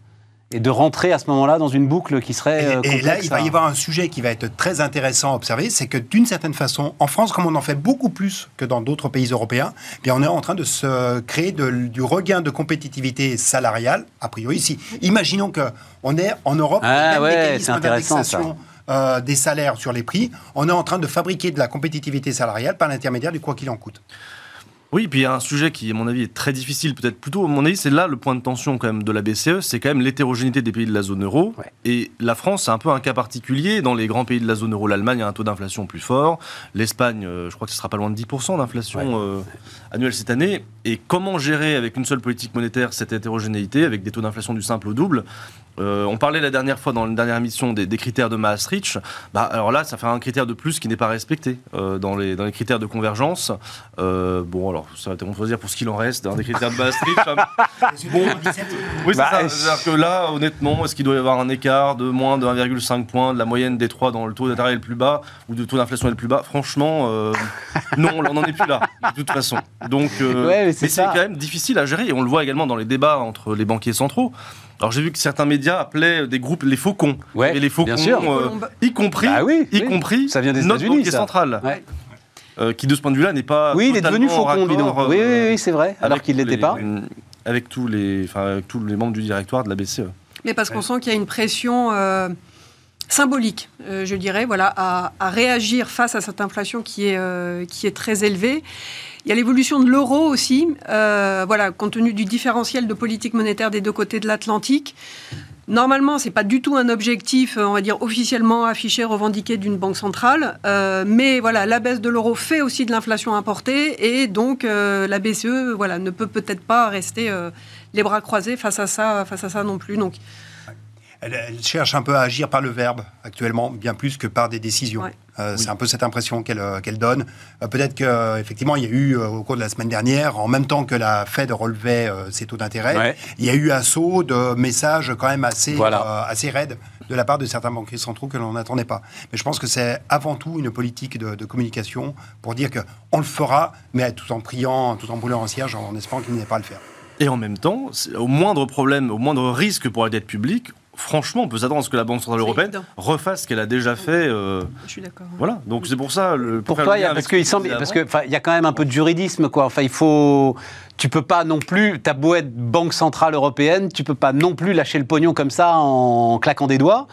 Speaker 1: et de rentrer à ce moment-là dans une boucle qui serait euh,
Speaker 2: Et, et là, il va
Speaker 1: à-
Speaker 2: y avoir un sujet qui va être très intéressant à observer, c'est que d'une certaine façon, en France, comme on en fait beaucoup plus que dans d'autres pays européens, eh bien on est en train de se créer de- du regain de compétitivité salariale, a priori ici. Imaginons que on est en Europe,
Speaker 1: Ah
Speaker 2: le même
Speaker 1: ouais,
Speaker 2: mécanisme d'indexation, euh, des salaires sur les prix, on est en train de fabriquer de la compétitivité salariale par l'intermédiaire du quoi qu'il en coûte.
Speaker 3: Oui, puis il y a un sujet qui, à mon avis, est très difficile, peut-être plutôt, à mon avis, c'est là le point de tension quand même de la BCE, c'est quand même l'hétérogénéité des pays de la zone euro.
Speaker 1: Ouais.
Speaker 3: Et la France, c'est un peu un cas particulier. Dans les grands pays de la zone euro, l'Allemagne a un taux d'inflation plus fort. L'Espagne, euh, je crois que ce sera pas loin de 10% d'inflation euh, annuelle cette année. Et comment gérer avec une seule politique monétaire cette hétérogénéité, avec des taux d'inflation du simple au double? Euh, on parlait la dernière fois dans la dernière émission des, des critères de Maastricht. Bah, alors là, ça fait un critère de plus qui n'est pas respecté euh, dans, les, dans les critères de convergence. Euh, bon, alors ça va être dire pour ce qu'il en reste dans des critères de Maastricht. hein. [LAUGHS] bon, oui, c'est
Speaker 1: Bah,
Speaker 3: ça. C'est-à-dire que là, honnêtement, est-ce qu'il doit y avoir un écart de moins de 1,5 points de la moyenne des trois dans le taux d'intérêt le plus bas ou de taux d'inflation le plus bas? Franchement, euh, non, on n'en est plus là, de toute façon. Donc, euh,
Speaker 1: Ouais, mais c'est
Speaker 3: quand même difficile à gérer et on le voit également dans les débats entre les banquiers centraux. Alors j'ai vu que certains médias appelaient des groupes les faucons.
Speaker 1: Ouais,
Speaker 3: et les faucons,
Speaker 1: bien sûr.
Speaker 3: euh, y compris,
Speaker 1: Bah oui,
Speaker 3: y
Speaker 1: oui.
Speaker 3: compris
Speaker 1: Ça vient des
Speaker 3: notre
Speaker 1: États-Unis,
Speaker 3: banquier
Speaker 1: ça.
Speaker 3: central,
Speaker 1: Ouais.
Speaker 3: euh, qui de ce point de vue-là n'est pas
Speaker 1: Oui, il est devenu faucon, dis donc.
Speaker 3: raccord,
Speaker 1: Oui, oui,
Speaker 3: euh,
Speaker 1: oui, c'est vrai, alors qu'il ne l'était pas.
Speaker 3: Avec tous les, enfin, avec tous les membres du directoire de la. BCE.
Speaker 4: Mais parce qu'on sent qu'il y a une pression euh, symbolique, euh, je dirais, voilà, à, à réagir face à cette inflation qui est, euh, qui est très élevée. Il y a l'évolution de l'euro aussi, euh, voilà, compte tenu du différentiel de politique monétaire des deux côtés de l'Atlantique. Normalement, c'est pas du tout un objectif, euh, on va dire officiellement affiché, revendiqué d'une banque centrale, Euh, mais voilà, la baisse de l'euro fait aussi de l'inflation importée, et donc la BCE, voilà, ne peut peut-être pas rester les bras croisés face à ça, face à ça non plus. Donc
Speaker 2: Elle, elle cherche un peu à agir par le verbe actuellement, bien plus que par des décisions.
Speaker 4: Ouais.
Speaker 2: Euh, C'est un peu cette impression qu'elle euh, donne. Euh, Peut-être qu'effectivement, il y a eu, euh, au cours de la semaine dernière, en même temps que la Fed relevait euh, ses taux d'intérêt,
Speaker 1: Ouais.
Speaker 2: il y a eu un saut de messages quand même assez,
Speaker 1: Voilà.
Speaker 2: euh, assez raides de la part de certains banquiers centraux que l'on n'attendait pas. Mais je pense que c'est avant tout une politique de, de communication pour dire qu'on le fera, mais tout en priant, tout en brûlant en cierge, en espérant qu'il n'ait pas à le faire.
Speaker 3: Et en même temps, au moindre problème, au moindre risque pour la dette publique, franchement, on peut s'attendre à ce que la Banque centrale européenne
Speaker 4: évident.
Speaker 3: refasse ce qu'elle a déjà fait. euh,
Speaker 4: je suis d'accord.
Speaker 3: voilà. Donc c'est pour ça. Le, pour faire
Speaker 1: Pourquoi
Speaker 3: le
Speaker 1: il y a,
Speaker 3: lien
Speaker 1: parce qu'il semble, parce que il y a quand même un peu de juridisme quoi. Enfin, il faut, tu peux pas non plus, t'as beau être banque centrale européenne, tu peux pas non plus lâcher le pognon comme ça en claquant des doigts.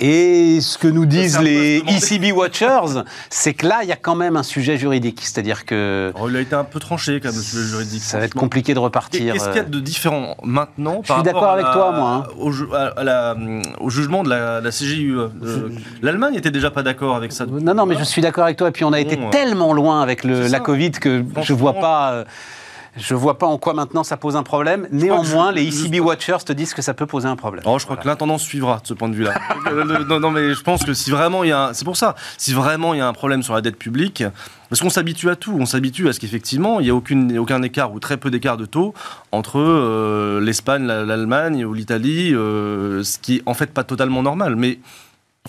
Speaker 1: Et ce que nous disent les. ECB watchers, c'est que là, il y a quand même un sujet juridique, c'est-à-dire que
Speaker 3: Oh, il a été un peu tranché quand même le sujet juridique.
Speaker 1: ça va être compliqué de repartir.
Speaker 3: Qu'est-ce qu'il y a de différent maintenant
Speaker 1: Je
Speaker 3: par
Speaker 1: suis d'accord avec
Speaker 3: la-
Speaker 1: toi, moi, hein.
Speaker 3: Au, ju- à- à la- au jugement de la, la CJUE. Euh, L'Allemagne était déjà pas d'accord avec ça.
Speaker 1: Non, non, mais je suis d'accord avec toi. Et puis on a été
Speaker 3: Bon,
Speaker 1: tellement loin avec le, la. Covid que je vois pas. euh, Je vois pas en quoi maintenant ça pose un problème. Néanmoins,
Speaker 3: je-
Speaker 1: les ECB Watchers te disent que ça peut poser un problème.
Speaker 3: Oh, je crois que l'intendance suivra de ce point de vue-là. Euh, non, non, mais je pense que si vraiment il y a, un- c'est pour ça, si vraiment il y a un problème sur la dette publique, parce qu'on s'habitue à tout, on s'habitue à ce qu'effectivement il n'y a aucune, aucun écart ou très peu d'écart de taux entre euh, l'Espagne, la- l'Allemagne ou l'Italie, euh, ce qui est en fait pas totalement normal, mais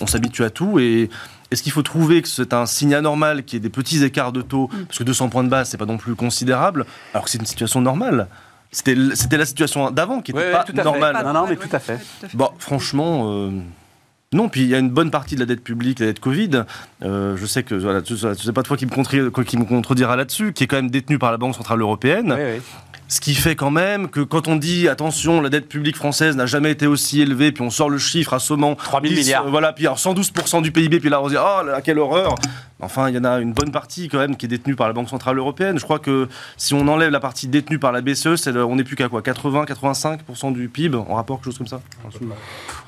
Speaker 3: on s'habitue à tout et est-ce qu'il faut trouver que c'est un signe anormal qu'il y ait des petits écarts de taux, parce que 200 points de base c'est pas non plus considérable, alors que c'est une situation normale. C'était c'était la situation d'avant qui
Speaker 1: Ouais,
Speaker 3: n'était
Speaker 1: ouais,
Speaker 3: pas
Speaker 1: tout à fait.
Speaker 3: normale.
Speaker 1: Pas- non, non, mais tout à fait.
Speaker 3: Bon, franchement, euh, non. Puis il y a une bonne partie de la dette publique, la dette Covid. euh, je sais que voilà, ce n'est pas toi qui me, contredira, qui me contredira là-dessus, qui est quand même détenue par la Banque centrale européenne.
Speaker 1: Oui, oui.
Speaker 3: Ce qui fait quand même que quand on dit attention, la dette publique française n'a jamais été aussi élevée, puis on sort le chiffre assommant
Speaker 1: 3 000
Speaker 3: 10,
Speaker 1: milliards.
Speaker 3: euh, voilà, puis alors 112% du PIB, puis là on se dit oh là quelle horreur. Enfin, il y en a une bonne partie quand même qui est détenue par la Banque centrale européenne. Je crois que si on enlève la partie détenue par la BCE, le- on n'est plus qu'à quoi 80-85% du PIB en rapport quelque chose comme ça?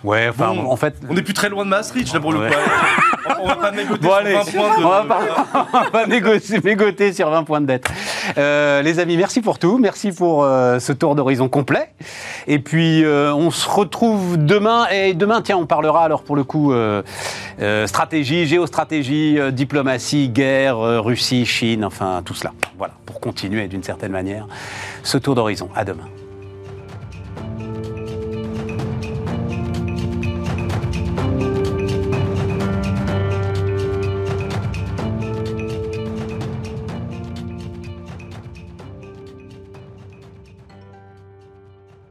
Speaker 1: Ouais, enfin,
Speaker 3: Bon.
Speaker 1: en fait.
Speaker 3: On n'est plus très loin de Maastricht, là, pour le
Speaker 1: Ouais.
Speaker 3: coup. On va pas [LAUGHS] négocier
Speaker 1: Bon,
Speaker 3: sur
Speaker 1: allez,
Speaker 3: 20 points de...
Speaker 1: on va, pas, [LAUGHS] on va pas négocier, mégoter [LAUGHS] sur 20 points de dette. Euh, les amis, merci pour tout. Merci pour euh, ce tour d'horizon complet. Et puis, euh, on se retrouve demain. Et demain, tiens, on parlera alors pour le coup euh, stratégie, géostratégie, diplomatie, guerre, Russie, Chine, enfin tout cela. Voilà, pour continuer d'une certaine manière ce tour d'horizon. À demain.